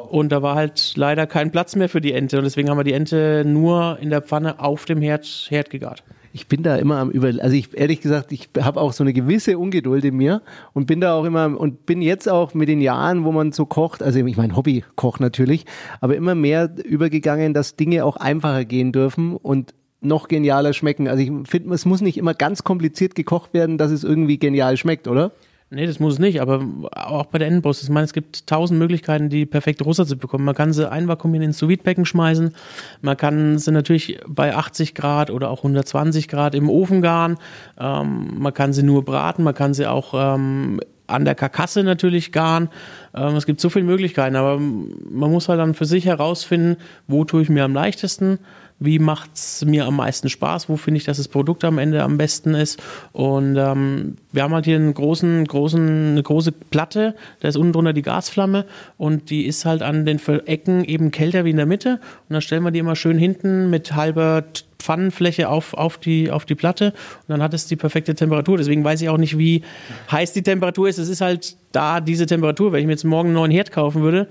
Und da war halt leider kein Platz mehr für die Ente. Und deswegen haben wir die Ente nur in der Pfanne auf dem Herd, Herd gegart. Ich bin da immer am über, also ich ehrlich gesagt, ich habe auch so eine gewisse Ungeduld in mir und bin da auch immer und bin jetzt auch mit den Jahren, wo man so kocht, also ich mein Hobbykoch natürlich, aber immer mehr übergegangen, dass Dinge auch einfacher gehen dürfen und noch genialer schmecken. Also ich finde, es muss nicht immer ganz kompliziert gekocht werden, dass es irgendwie genial schmeckt, oder? Nee, das muss es nicht, aber auch bei der Entenbrust. Ich meine, es gibt tausend Möglichkeiten, die perfekte Rosa zu bekommen. Man kann sie einvakuumieren ins sous becken schmeißen. Man kann sie natürlich bei 80 Grad oder auch 120 Grad im Ofen garen. Ähm, man kann sie nur braten. Man kann sie auch ähm, an der Karkasse natürlich garen. Ähm, es gibt so viele Möglichkeiten, aber man muss halt dann für sich herausfinden, wo tue ich mir am leichtesten, wie macht's mir am meisten Spaß, wo finde ich, dass das Produkt am Ende am besten ist. Und ähm, wir haben halt hier einen großen, großen, eine große Platte, da ist unten drunter die Gasflamme und die ist halt an den Ecken eben kälter wie in der Mitte. Und dann stellen wir die immer schön hinten mit halber Pfannenfläche auf, auf, die, auf die Platte und dann hat es die perfekte Temperatur. Deswegen weiß ich auch nicht, wie heiß die Temperatur ist. Es ist halt da diese Temperatur. Wenn ich mir jetzt morgen einen neuen Herd kaufen würde,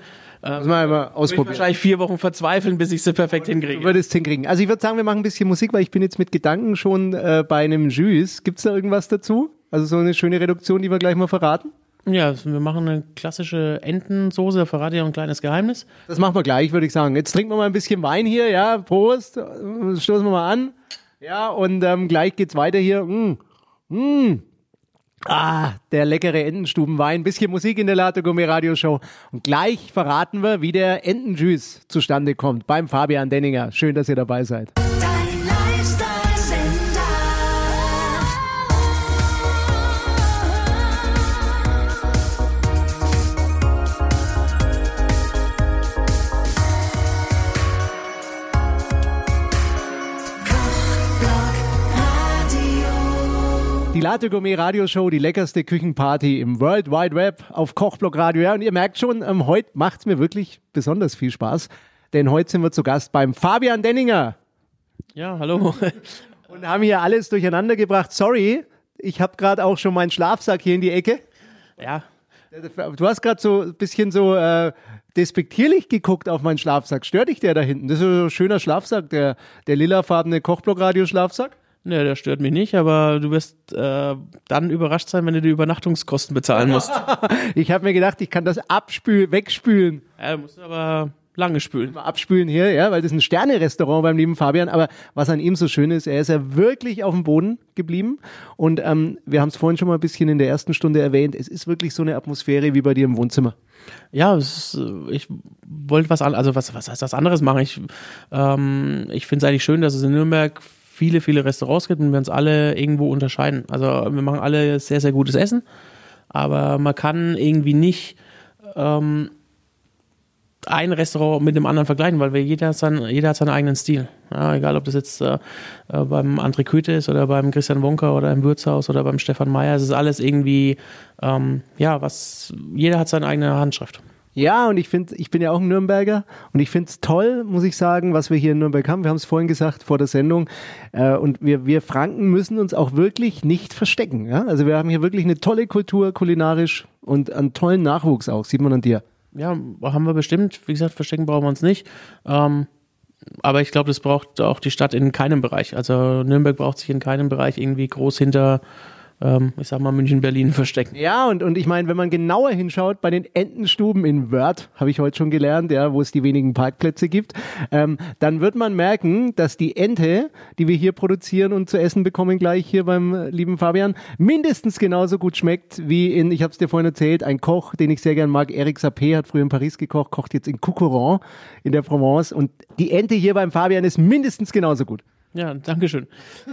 Man mal ich ausprobieren. wahrscheinlich vier Wochen verzweifeln, bis ich sie perfekt Du hinkriege. würdest hinkriegen. Also ich würde sagen, wir machen ein bisschen Musik, weil ich bin jetzt mit Gedanken schon äh, bei einem Jus. Gibt's da irgendwas dazu? Also so eine schöne Reduktion, die wir gleich mal verraten? Ja, wir machen eine klassische Entensoße, da verrate ich auch ein kleines Geheimnis. Das machen wir gleich, würde ich sagen. Jetzt trinken wir mal ein bisschen Wein hier, ja. Prost. Äh, Stoßen wir mal an. Ja, und ähm, gleich geht's weiter hier. Mm. Mm. Ah, der leckere Entenstubenwein. Bisschen Musik in der Latte Gourmet Radio Show. Und gleich verraten wir, wie der Entenjuice zustande kommt beim Fabian Denninger. Schön, dass ihr dabei seid. Die Latte Gourmet Radio Show, die leckerste Küchenparty im World Wide Web auf Kochblock Radio. Ja, und ihr merkt schon, ähm, heute macht's mir wirklich besonders viel Spaß, denn heute sind wir zu Gast beim Fabian Denninger Ja, hallo. [laughs] und haben hier alles durcheinander gebracht. Sorry, ich habe gerade auch schon meinen Schlafsack hier in die Ecke. Ja, Du hast gerade so ein bisschen so äh, despektierlich geguckt auf meinen Schlafsack. Stört dich der da hinten? Das ist so ein schöner Schlafsack, der, der lilafarbene Kochblock-Radio-Schlafsack. Ne, der stört mich nicht, aber du wirst äh, dann überrascht sein, wenn du die Übernachtungskosten bezahlen musst. [laughs] Ich habe mir gedacht, ich kann das abspülen, wegspülen. ja, du musst aber lange spülen. Abspülen hier, ja, weil das ist ein Sterne-Restaurant beim lieben Fabian. Aber was an ihm so schön ist, er ist ja wirklich auf dem Boden geblieben. Und ähm, wir haben es vorhin schon mal ein bisschen in der ersten Stunde erwähnt. Es ist wirklich so eine Atmosphäre wie bei dir im Wohnzimmer. Ja, ist, äh, ich wollte was an, also was, was heißt was anderes machen. Ich, ähm, ich finde es eigentlich schön, dass es in Nürnberg viele, viele Restaurants gibt und wir uns alle irgendwo unterscheiden. Also wir machen alle sehr, sehr gutes Essen, aber man kann irgendwie nicht ähm, ein Restaurant mit dem anderen vergleichen, weil wir jeder, sein, jeder hat seinen eigenen Stil. Ja, egal, ob das jetzt äh, äh, beim André Köthe ist oder beim Christian Wonka oder im Wirtshaus oder beim Stefan Meyer. Es ist alles irgendwie, ähm, ja, was, jeder hat seine eigene Handschrift. Ja, und ich finde, ich bin ja auch ein Nürnberger und ich finde es toll, muss ich sagen, was wir hier in Nürnberg haben. Wir haben es vorhin gesagt vor der Sendung. Äh, und wir, wir Franken müssen uns auch wirklich nicht verstecken. Ja? Also wir haben hier wirklich eine tolle Kultur kulinarisch und einen tollen Nachwuchs auch, sieht man an dir. Ja, haben wir bestimmt. Wie gesagt, verstecken brauchen wir uns nicht. Ähm, aber ich glaube, das braucht auch die Stadt in keinem Bereich. Also Nürnberg braucht sich in keinem Bereich irgendwie groß hinter, ähm, ich sag mal, München, Berlin verstecken. Ja, und, und ich meine, wenn man genauer hinschaut, bei den Entenstuben in Wörth, habe ich heute schon gelernt, ja, wo es die wenigen Parkplätze gibt, ähm, dann wird man merken, dass die Ente, die wir hier produzieren und zu essen bekommen gleich hier beim äh, lieben Fabian, mindestens genauso gut schmeckt wie in, ich habe es dir vorhin erzählt, ein Koch, den ich sehr gern mag, Eric Sapé, hat früher in Paris gekocht, kocht jetzt in Coucoran in der Provence und die Ente hier beim Fabian ist mindestens genauso gut. Ja, Dankeschön.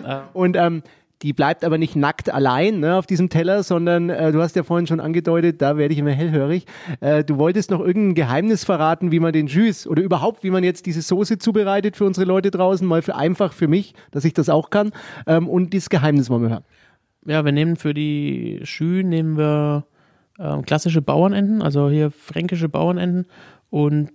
Äh, Und ähm, die bleibt aber nicht nackt allein ne, auf diesem Teller, sondern äh, du hast ja vorhin schon angedeutet, da werde ich immer hellhörig. Äh, du wolltest noch irgendein Geheimnis verraten, wie man den Jus oder überhaupt, wie man jetzt diese Soße zubereitet für unsere Leute draußen, mal für einfach für mich, dass ich das auch kann. Ähm, und dieses Geheimnis wollen wir hören. ja, wir nehmen für die Schü nehmen wir ähm, klassische Bauernenten, also hier fränkische Bauernenten und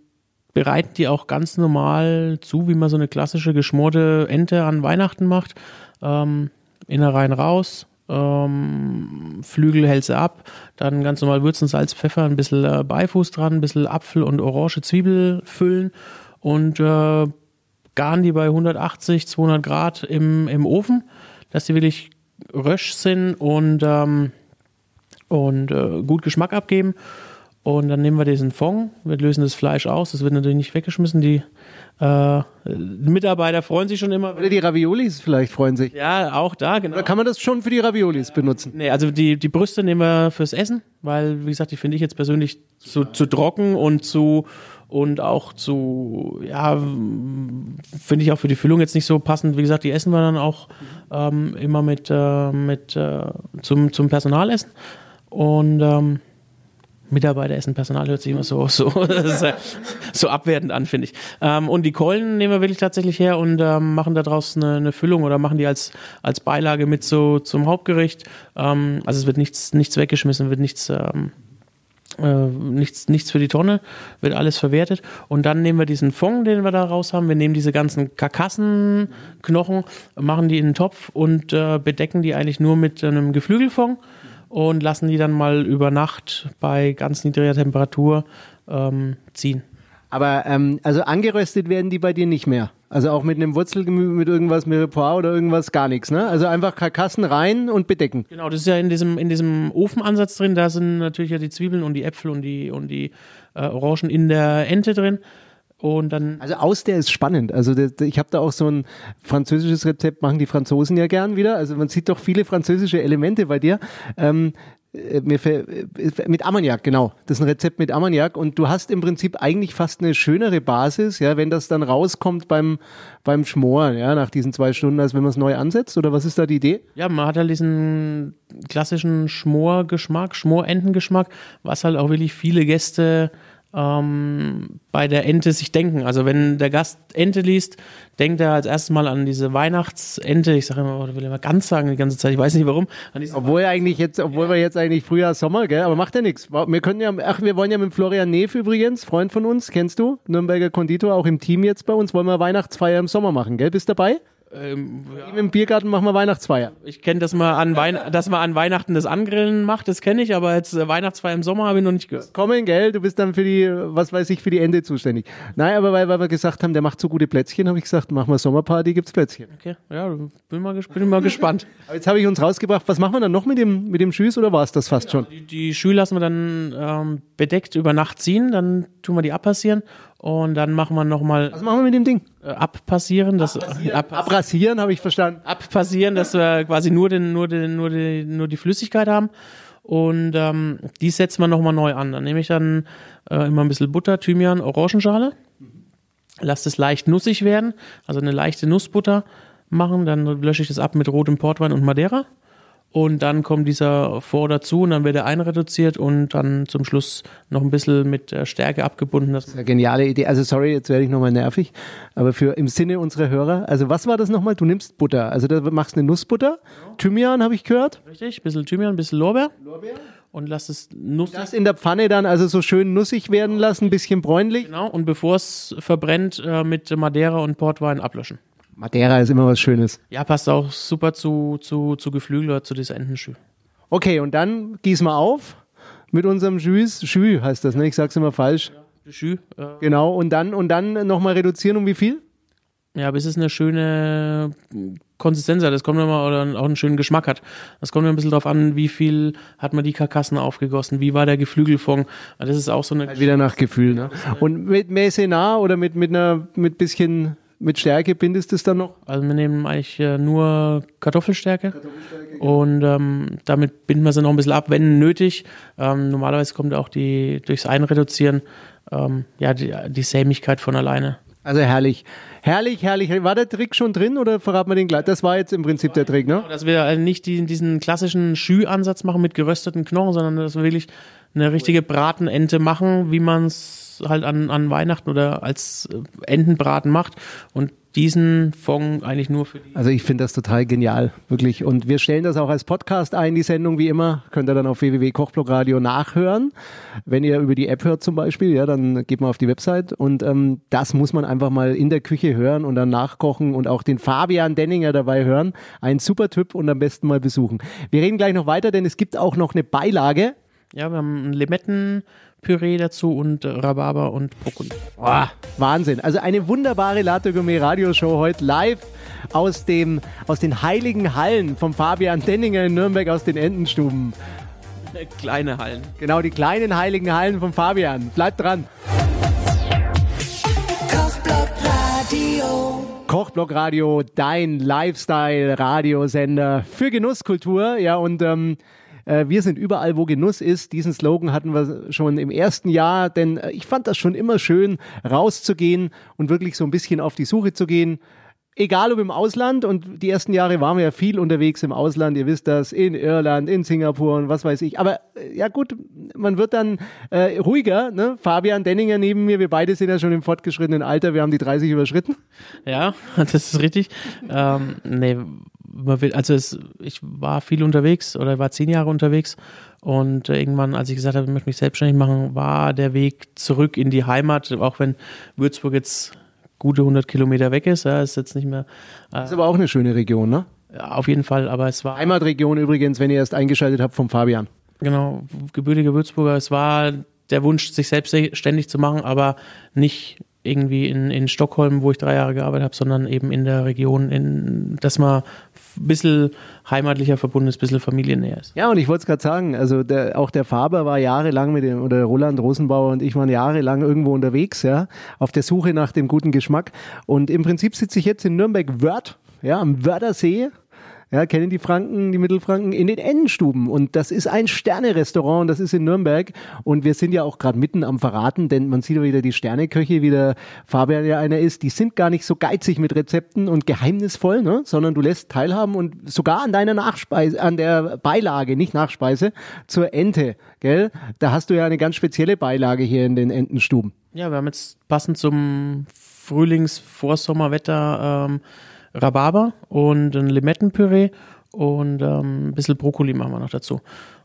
bereiten die auch ganz normal zu, wie man so eine klassische geschmorte Ente an Weihnachten macht. Ähm, Innereien raus, ähm, Flügel hältst du ab, dann ganz normal Würzen, Salz, Pfeffer, ein bisschen äh, Beifuß dran, ein bisschen Apfel und orange Zwiebel füllen und äh, garen die bei 180, 200 Grad im, im Ofen, dass die wirklich rösch sind und, ähm, und äh, gut Geschmack abgeben. Und dann nehmen wir diesen Fond, wir lösen das Fleisch aus, das wird natürlich nicht weggeschmissen. Die äh, Mitarbeiter freuen sich schon immer. Oder die Raviolis vielleicht freuen sich. Ja, auch da, genau. Oder kann man das schon für die Raviolis benutzen? Nee, also die, die Brüste nehmen wir fürs Essen, weil, wie gesagt, die finde ich jetzt persönlich zu, zu trocken und zu und auch zu, ja, finde ich auch für die Füllung jetzt nicht so passend. Wie gesagt, die essen wir dann auch ähm, immer mit, äh, mit äh, zum, zum Personalessen. Und ähm, Mitarbeiter essen Personal hört sich immer so, so, [laughs] so abwertend an, finde ich. Ähm, und die Keulen nehmen wir wirklich tatsächlich her und ähm, machen daraus eine, eine Füllung oder machen die als, als Beilage mit so zum Hauptgericht. Ähm, also es wird nichts, nichts weggeschmissen, wird nichts, ähm, äh, nichts, nichts für die Tonne, wird alles verwertet. Und dann nehmen wir diesen Fond, den wir da raus haben. Wir nehmen diese ganzen Karkassenknochen, machen die in einen Topf und äh, bedecken die eigentlich nur mit einem Geflügelfond und lassen die dann mal über Nacht bei ganz niedriger Temperatur ähm, ziehen. Aber ähm, also angeröstet werden die bei dir nicht mehr. Also auch mit einem Wurzelgemüse, mit irgendwas Mirepoix oder irgendwas gar nichts, ne? Also einfach Karkassen rein und bedecken. Genau, das ist ja in diesem, in diesem Ofenansatz drin. Da sind natürlich ja die Zwiebeln und die Äpfel und die, und die äh, Orangen in der Ente drin. Und dann Also aus der ist spannend. Also ich habe da auch so ein französisches Rezept, machen die Franzosen ja gern wieder. Also man sieht doch viele französische Elemente bei dir. Ähm, äh, äh, mit Ammoniak, genau. Das ist ein Rezept mit Ammoniak und du hast im Prinzip eigentlich fast eine schönere Basis, ja, wenn das dann rauskommt beim, beim Schmoren, ja, nach diesen zwei Stunden, als wenn man es neu ansetzt. Oder was ist da die Idee? Ja, man hat halt diesen klassischen Schmorgeschmack, Schmorentengeschmack, was halt auch wirklich viele Gäste ähm, bei der Ente sich denken. Also wenn der Gast Ente liest, denkt er als erstes mal an diese Weihnachtsente. Ich sage immer, oder will immer ganz sagen die ganze Zeit, ich weiß nicht warum. Obwohl eigentlich jetzt, obwohl wir jetzt eigentlich Frühjahr, Sommer, gell, aber macht ja nichts. Wir können ja, ach, wir wollen ja mit Florian Neff übrigens, Freund von uns, kennst du? Nürnberger Konditor, auch im Team jetzt bei uns, wollen wir Weihnachtsfeier im Sommer machen, gell? Bist dabei? Ähm, Ihm Im Biergarten machen wir Weihnachtsfeier. ich kenne, dass man an Wein dass man an Weihnachten das Angrillen macht, das kenne ich, aber jetzt äh, Weihnachtsfeier im Sommer habe ich noch nicht gehört. Kommen, gell? Du bist dann für die, was weiß ich, für die Ende zuständig. Nein, aber weil, weil wir gesagt haben, der macht so gute Plätzchen, habe ich gesagt, machen wir Sommerparty, gibt's Plätzchen. Okay, ja, bin mal, bin mal gespannt. [laughs] Aber jetzt habe ich uns rausgebracht, was machen wir dann noch mit dem, mit dem Schüss oder war es das fast schon? Die, die Schü lassen wir dann ähm, bedeckt über Nacht ziehen, dann tun wir die abpassieren und dann machen wir nochmal Was machen wir mit dem Ding? äh, abpassieren, das äh, ab, Abrasieren, habe ich verstanden. abpassieren, dass wir quasi nur den, nur den, nur die, nur die Flüssigkeit haben. Und ähm, die setzen wir nochmal neu an. Dann nehme ich dann äh, immer ein bisschen Butter, Thymian, Orangenschale. Lass es leicht nussig werden, also eine leichte Nussbutter machen. Dann lösche ich das ab mit rotem Portwein und Madeira. Und dann kommt dieser Vor dazu und dann wird er einreduziert und dann zum Schluss noch ein bisschen mit Stärke abgebunden. Das Eine geniale Idee. Also sorry, jetzt werde ich nochmal nervig, aber für im Sinne unserer Hörer. Also was war das nochmal? Du nimmst Butter. Also da machst du eine Nussbutter. Thymian habe ich gehört. richtig, ein bisschen Thymian, ein bisschen Lorbeer. und lasse es nussig. Das in der Pfanne dann also so schön nussig werden lassen, ein bisschen bräunlich. Genau, und bevor es verbrennt, äh, mit Madeira und Portwein ablöschen. Madeira ist immer was Schönes. Ja, passt auch super zu, zu, zu Geflügel oder zu dieser Entenschü. Okay, und dann gießen wir auf mit unserem Jus. Jus heißt das, ne? Ich sag's immer falsch. Schü, äh, Genau, und dann, und dann nochmal reduzieren um wie viel? ja, bis es eine schöne Konsistenz hat. Das kommt immer, oder auch einen schönen Geschmack hat. Das kommt immer ein bisschen drauf an, wie viel hat man die Karkassen aufgegossen, wie war der Geflügelfond. Das ist auch so eine. Wieder nach Gefühl, ne? Und mit Maisena oder mit, mit einer, mit bisschen, mit Stärke bindest du es dann noch? Also wir nehmen eigentlich äh, nur Kartoffelstärke. Und ähm, damit binden wir sie noch ein bisschen ab, wenn nötig. Ähm, normalerweise kommt auch die durchs Einreduzieren ähm, ja die, die Sämigkeit von alleine. Also herrlich. Herrlich, herrlich. War der Trick schon drin oder verraten wir den gleich? Das war jetzt im Prinzip der Trick, ne? Dass wir äh, nicht die, diesen klassischen Schü-Ansatz machen mit gerösteten Knochen, sondern dass wir wirklich eine richtige Bratenente machen, wie man es halt an, an Weihnachten oder als äh, Entenbraten macht. Und diesen Fond eigentlich nur für die. Also ich finde das total genial, wirklich. Und wir stellen das auch als Podcast ein, die Sendung wie immer. Könnt ihr dann auf www.kochblogradio nachhören. Wenn ihr über die App hört zum Beispiel, ja, dann geht mal auf die Website. Und ähm, das muss man einfach mal in der Küche hören und dann nachkochen und auch den Fabian Denninger dabei hören. Ein super Typ und am besten mal besuchen. Wir reden gleich noch weiter, denn es gibt auch noch eine Beilage. Ja, wir haben ein Limettenpüree dazu und äh, Rhabarber und Brokkoli. Boah, Wahnsinn. Also eine wunderbare Latte Gourmet Radioshow heute live aus dem, aus den heiligen Hallen vom Fabian Denninger in Nürnberg aus den Entenstuben. Kleine Hallen. Genau, die kleinen heiligen Hallen von Fabian. Bleibt dran. Kochblock Radio. Kochblock Radio, dein Lifestyle-Radiosender für Genusskultur. Ja, und ähm, äh, wir sind überall, wo Genuss ist. Diesen Slogan hatten wir schon im ersten Jahr, denn äh, ich fand das schon immer schön, rauszugehen und wirklich so ein bisschen auf die Suche zu gehen. Egal ob im Ausland und die ersten Jahre waren wir ja viel unterwegs im Ausland, ihr wisst das, in Irland, in Singapur und was weiß ich. Aber äh, ja gut, man wird dann äh, ruhiger. Ne? Fabian Denninger neben mir, wir beide sind ja schon im fortgeschrittenen Alter, wir haben die 30 überschritten. Ja, [laughs] das ist richtig. ähm, nee, man will, also es, ich war viel unterwegs oder war zehn Jahre unterwegs und irgendwann, als ich gesagt habe, ich möchte mich selbstständig machen, war der Weg zurück in die Heimat, auch wenn Würzburg jetzt gute 100 Kilometer weg ist, ja, ist jetzt nicht mehr, äh, Ist aber auch eine schöne Region, ne? ja, auf jeden Fall, aber es war Heimatregion übrigens, wenn ihr erst eingeschaltet habt vom Fabian. Genau, gebürtiger Würzburger. Es war der Wunsch, sich selbstständig zu machen, aber nicht irgendwie in, in Stockholm, wo ich drei Jahre gearbeitet habe, sondern eben in der Region, in, dass man ein bisschen heimatlicher verbunden ist, ein bisschen familiennäher ist. Ja, und ich wollte es gerade sagen, also der, auch der Faber war jahrelang mit dem, oder Roland Rosenbauer und ich waren jahrelang irgendwo unterwegs, ja, auf der Suche nach dem guten Geschmack. Und im Prinzip sitze ich jetzt in Nürnberg-Wörth, ja, am Wörthersee. Ja, kennen die Franken, die Mittelfranken, in den Ennenstuben. Und das ist ein Sterne-Restaurant das ist in Nürnberg. Und wir sind ja auch gerade mitten am Verraten, denn man sieht ja wieder die Sterneköche, wie der Fabian ja einer ist. Die sind gar nicht so geizig mit Rezepten und geheimnisvoll, ne? sondern du lässt teilhaben und sogar an deiner Nachspeise, an der Beilage, nicht Nachspeise, zur Ente, gell? Da hast du ja eine ganz spezielle Beilage hier in den Entenstuben. Ja, wir haben jetzt passend zum Frühlings-Vorsommerwetter ähm, Rhabarber und ein Limettenpüree und ähm, ein bisschen Brokkoli machen wir noch dazu.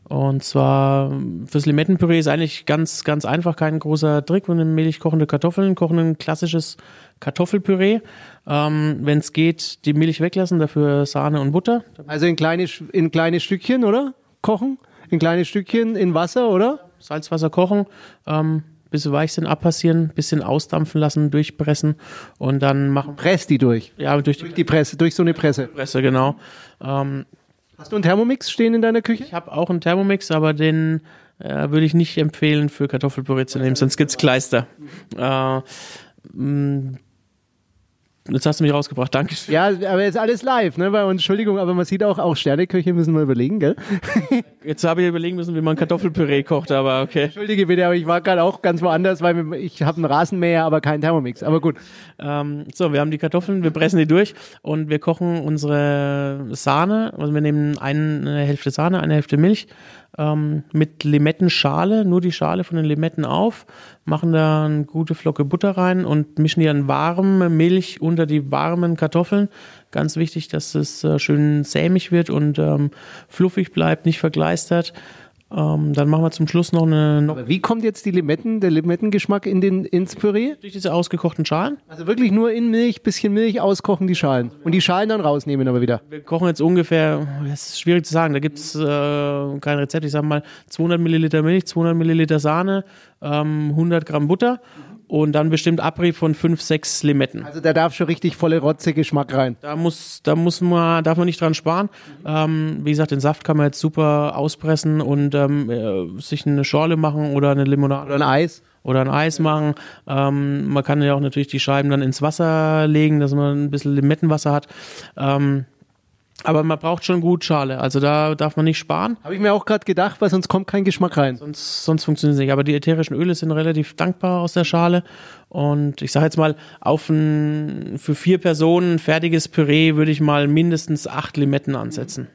Und zwar fürs Limettenpüree ist eigentlich ganz, ganz einfach, kein großer Trick. Wir nehmen mehlig kochende Kartoffeln, kochen ein klassisches Kartoffelpüree. Ähm, Wenn es geht, die Milch weglassen, dafür Sahne und Butter. Also in kleine, in kleine Stückchen, oder? Kochen? In kleine Stückchen in Wasser, oder? Salzwasser kochen, ähm, bis sie weich sind, abpassieren, bisschen ausdampfen lassen, durchpressen und dann machen. Press die durch. Ja, durch die Durch die Presse, durch so eine Presse. Presse, genau. Ähm, Hast du einen Thermomix stehen in deiner Küche? ich habe auch einen Thermomix, aber den äh, würde ich nicht empfehlen, für Kartoffelpüree zu nehmen, sonst gibt's Kleister. Äh, jetzt hast du mich rausgebracht, danke. Ja, aber jetzt alles live, ne, bei uns. Entschuldigung, aber man sieht auch, auch Sterneköche müssen wir überlegen, gell? [laughs] Jetzt habe ich überlegen müssen, wie man Kartoffelpüree kocht, aber okay. Entschuldige bitte, aber ich war gerade auch ganz woanders, weil ich habe einen Rasenmäher, aber keinen Thermomix. Aber gut. Ähm, so, wir haben die Kartoffeln, wir pressen die durch und wir kochen unsere Sahne. Also wir nehmen eine Hälfte Sahne, eine Hälfte Milch ähm, mit Limettenschale, nur die Schale von den Limetten auf, machen da eine gute Flocke Butter rein und mischen die dann warme Milch unter die warmen Kartoffeln. Ganz wichtig, dass es äh, schön sämig wird und ähm, fluffig bleibt, nicht vergleistert. Ähm, dann machen wir zum Schluss noch eine noch Aber wie kommt jetzt die Limetten, der Limettengeschmack in den, ins Püree? durch diese ausgekochten Schalen. Also wirklich nur in Milch, bisschen Milch auskochen, die Schalen. Und die Schalen dann rausnehmen aber wieder. Wir kochen jetzt ungefähr, das ist schwierig zu sagen, da gibt es äh, kein Rezept. Ich sag mal 200 Milliliter Milch, 200 Milliliter Sahne, ähm, 100 Gramm Butter und dann bestimmt Abrieb von 5, 6 Limetten. Also da darf schon richtig volle Rotze Geschmack rein. Da muss, da muss man, darf man nicht dran sparen. Ähm, wie gesagt, den Saft kann man jetzt super auspressen und ähm, äh, sich eine Schorle machen oder eine Limonade Oder ein Eis. oder ein Eis machen. Ähm, man kann ja auch natürlich die Scheiben dann ins Wasser legen, dass man ein bisschen Limettenwasser hat. Ähm, aber man braucht schon gut Schale. Also da darf man nicht sparen. Habe ich mir auch gerade gedacht, weil sonst kommt kein Geschmack rein. Sonst, sonst funktioniert es nicht. Aber die ätherischen Öle sind relativ dankbar aus der Schale. Und ich sage jetzt mal, auf ein für vier Personen fertiges Püree würde ich mal mindestens acht Limetten ansetzen.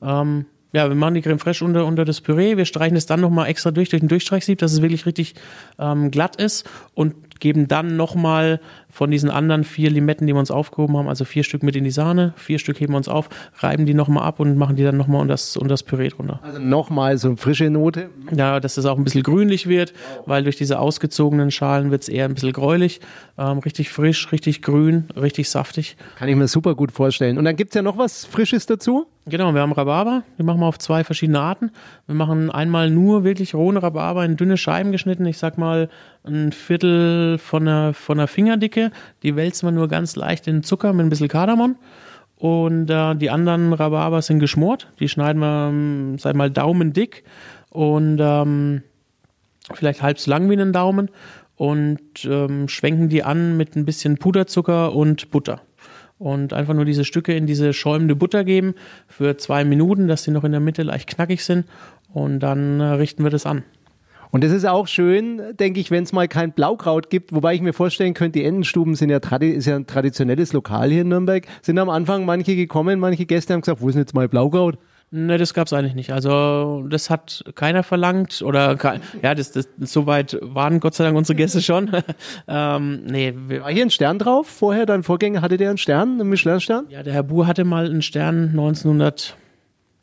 Ähm, ja, wir machen die Creme Fraiche unter, unter das Püree. Wir streichen es dann nochmal extra durch, durch ein Durchstreichsieb, dass es wirklich richtig ähm, glatt ist und geben dann nochmal von diesen anderen vier Limetten, die wir uns aufgehoben haben, also vier Stück mit in die Sahne, vier Stück heben wir uns auf, reiben die nochmal ab und machen die dann nochmal unter das, unter das Püree drunter. Also nochmal so eine frische Note. Ja, dass das auch ein bisschen grünlich wird, weil durch diese ausgezogenen Schalen wird es eher ein bisschen gräulich. Ähm, richtig frisch, richtig grün, richtig saftig. Kann ich mir super gut vorstellen. Und dann gibt's ja noch was Frisches dazu. Genau, wir haben Rhabarber. Die machen wir auf zwei verschiedene Arten. Wir machen einmal nur wirklich rohen Rhabarber in dünne Scheiben geschnitten. Ich sag mal ein Viertel von einer, von einer Fingerdicke. Die wälzen wir nur ganz leicht in Zucker mit ein bisschen Kardamom. Und äh, die anderen Rhabarber sind geschmort. Die schneiden wir, ähm, sag mal, daumendick und ähm, vielleicht halb so lang wie einen Daumen und ähm, schwenken die an mit ein bisschen Puderzucker und Butter. Und einfach nur diese Stücke in diese schäumende Butter geben für zwei Minuten, dass die noch in der Mitte leicht knackig sind. Und dann äh, richten wir das an. Und das ist auch schön, denke ich, wenn es mal kein Blaukraut gibt, wobei ich mir vorstellen könnte, die Entenstuben sind ja, ist ja ein traditionelles Lokal hier in Nürnberg. Sind am Anfang manche gekommen, manche Gäste haben gesagt, wo ist denn jetzt mal Blaukraut? Ne, das gab's eigentlich nicht. Also das hat keiner verlangt oder ke- ja, das, das soweit waren Gott sei Dank unsere Gäste schon. [laughs] ähm, nee, wir, War hier ein Stern drauf? Vorher, dein Vorgänger, hatte der einen Stern, einen Michelin-Stern? ja, der Herr Buhr hatte mal einen Stern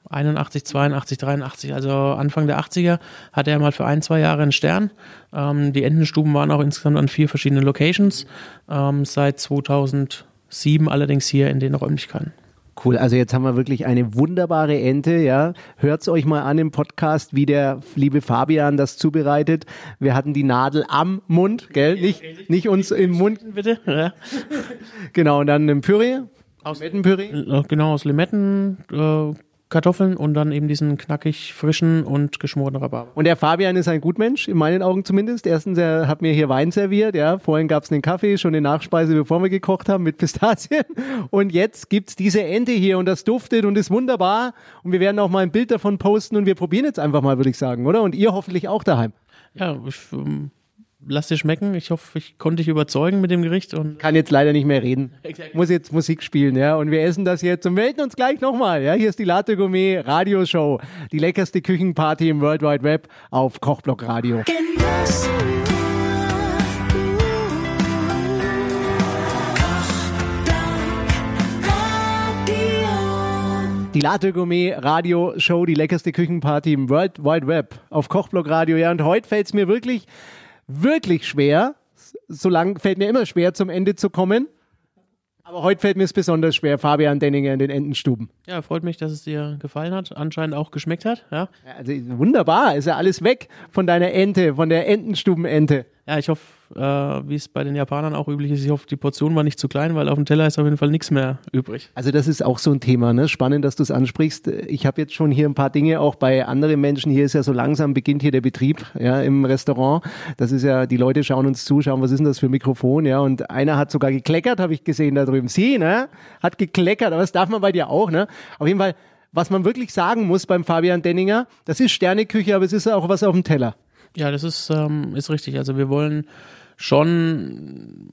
1981, 82, 83, also Anfang der 80er hatte er mal für ein, zwei Jahre einen Stern. Ähm, die Entenstuben waren auch insgesamt an vier verschiedenen Locations. Ähm, seit 2007 allerdings hier in den Räumlichkeiten. Cool, also jetzt haben wir wirklich eine wunderbare Ente, ja. Hört's euch mal an im Podcast, wie der liebe Fabian das zubereitet. Wir hatten die Nadel am Mund, gell? Nicht, nicht uns im Mund. Bitte? Ja. Genau, und dann im Püree. Aus- Limettenpüree. Äh, Genau, aus Limetten, äh, Kartoffeln und dann eben diesen knackig frischen und geschmorten Rhabarber. Und der Fabian ist ein Gutmensch, in meinen Augen zumindest. Erstens, er hat mir hier Wein serviert, ja. Vorhin gab's einen Kaffee, schon eine Nachspeise, bevor wir gekocht haben mit Pistazien. Und jetzt gibt's diese Ente hier und das duftet und ist wunderbar. Und wir werden auch mal ein Bild davon posten und wir probieren jetzt einfach mal, würde ich sagen, oder? Und ihr hoffentlich auch daheim. Ja, ich ähm, lass dir schmecken. Ich hoffe, ich konnte dich überzeugen mit dem Gericht und Kann jetzt leider nicht mehr reden. [laughs] Muss jetzt Musik spielen, ja. Und wir essen das jetzt und melden uns gleich nochmal, ja. Hier ist die Latte Gourmet Radioshow. Die leckerste Küchenparty im World Wide Web auf Kochblock Radio. Genuss. Die Latte Gourmet Radio Show, die leckerste Küchenparty im World Wide Web auf Kochblock Radio. Ja, und heute fällt es mir wirklich, wirklich schwer. So lang fällt mir immer schwer, zum Ende zu kommen. Aber heute fällt mir es besonders schwer, Fabian Denninger in den Entenstuben. ja, freut mich, dass es dir gefallen hat, anscheinend auch geschmeckt hat. Ja, Ja, Also wunderbar, ist ja alles weg von deiner Ente, von der Entenstubenente. ja ich hoffe, äh, wie es bei den Japanern auch üblich ist, ich hoffe, die Portion war nicht zu klein, weil auf dem Teller ist auf jeden Fall nichts mehr übrig. Also das ist auch so ein Thema, ne? Spannend, dass du es ansprichst. Ich habe jetzt schon hier ein paar Dinge auch bei anderen Menschen. Hier ist ja so langsam beginnt hier der Betrieb, ja, im Restaurant. Das ist ja, die Leute schauen uns zu, schauen, was ist denn das für ein Mikrofon, ja? Und einer hat sogar gekleckert, habe ich gesehen da drüben. Sie, ne? Hat gekleckert, aber das darf man bei dir auch, ne? Auf jeden Fall, was man wirklich sagen muss beim Fabian Denninger, das ist Sterneküche, aber es ist auch was auf dem Teller. Ja, das ist, ähm, ist richtig. Also wir wollen schon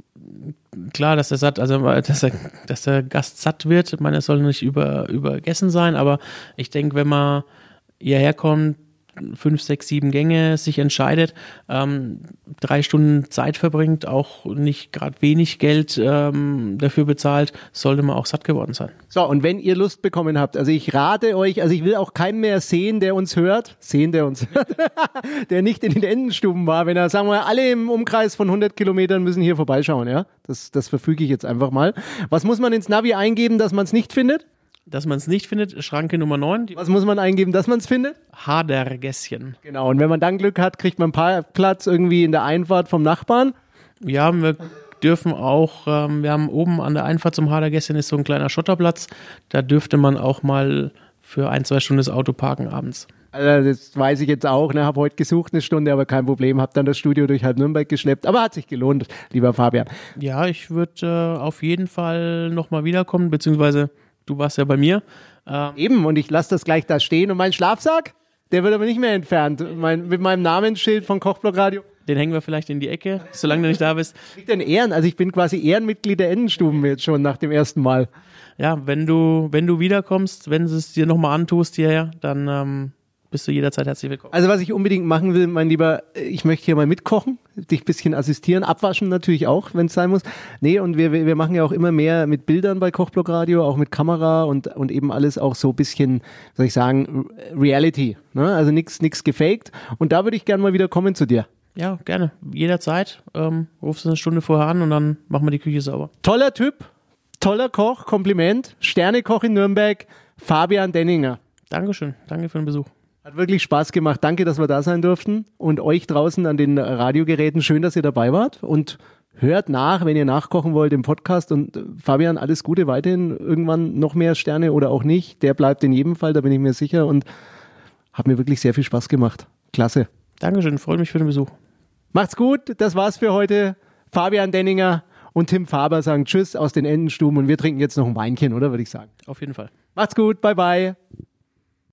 klar, dass der satt, also dass der, dass der Gast satt wird. Ich meine, es soll nicht über, übergessen sein, aber ich denke, wenn man hierher kommt, fünf, sechs, sieben Gänge sich entscheidet, ähm, drei Stunden Zeit verbringt, auch nicht gerade wenig Geld ähm, dafür bezahlt, sollte man auch satt geworden sein. So, und wenn ihr Lust bekommen habt, also ich rate euch, also ich will auch keinen mehr sehen, der uns hört, sehen, der uns hört, [laughs] der nicht in den Endenstuben war, wenn er, sagen wir, alle im Umkreis von 100 Kilometern müssen hier vorbeischauen, ja? Das, das verfüge ich jetzt einfach mal. Was muss man ins Navi eingeben, dass man es nicht findet? Dass man es nicht findet, Schranke Nummer 9, die Was muss man eingeben, dass man es findet? Hadergässchen. Genau, und wenn man dann Glück hat, kriegt man einen Parkplatz irgendwie in der Einfahrt vom Nachbarn. Ja, wir dürfen auch, ähm, wir haben oben an der Einfahrt zum Hadergässchen ist so ein kleiner Schotterplatz, da dürfte man auch mal für ein, zwei Stunden das Auto parken abends. Also das weiß ich jetzt auch, ne? habe heute gesucht eine Stunde, aber kein Problem, habe dann das Studio durch halb Nürnberg geschleppt, aber hat sich gelohnt, lieber Fabian. Ja, ich würde äh, auf jeden Fall nochmal wiederkommen, beziehungsweise du warst ja bei mir. Ähm, Eben, und ich lasse das gleich da stehen und mein Schlafsack, der wird aber nicht mehr entfernt, mein, mit meinem Namensschild von Kochblock Radio. den hängen wir vielleicht in die Ecke, solange du nicht da bist. [laughs] Kriegt denn Ehren, also ich bin quasi Ehrenmitglied der Endenstuben jetzt schon nach dem ersten Mal. Ja, wenn du, wenn du wiederkommst, wenn du es dir nochmal antust hierher, dann ähm, bist du jederzeit herzlich willkommen. Also was ich unbedingt machen will, mein Lieber, ich möchte hier mal mitkochen, dich ein bisschen assistieren, abwaschen natürlich auch, wenn es sein muss. Nee, und wir, wir machen ja auch immer mehr mit Bildern bei Kochblock Radio, auch mit Kamera und, und eben alles auch so ein bisschen, soll ich sagen, Reality. Ne? Also nichts nix gefaked. Und da würde ich gerne mal wieder kommen zu dir. Ja, gerne. Jederzeit. Ähm, rufst du eine Stunde vorher an und dann machen wir die Küche sauber. Toller Typ, toller Koch, Kompliment, Sternekoch in Nürnberg, Fabian Denninger. Dankeschön. Danke für den Besuch. Hat wirklich Spaß gemacht. Danke, dass wir da sein durften. Und euch draußen an den Radiogeräten, schön, dass ihr dabei wart. Und hört nach, wenn ihr nachkochen wollt im Podcast. Und äh, Fabian, alles Gute weiterhin. Irgendwann noch mehr Sterne oder auch nicht. Der bleibt in jedem Fall, da bin ich mir sicher. Und hat mir wirklich sehr viel Spaß gemacht. Klasse. Dankeschön. Freue mich für den Besuch. Macht's gut. Das war's für heute. Fabian Denninger und Tim Faber sagen Tschüss aus den Endenstuben. Und wir trinken jetzt noch ein Weinchen, oder? Würde ich sagen. Auf jeden Fall. Macht's gut. Bye, bye.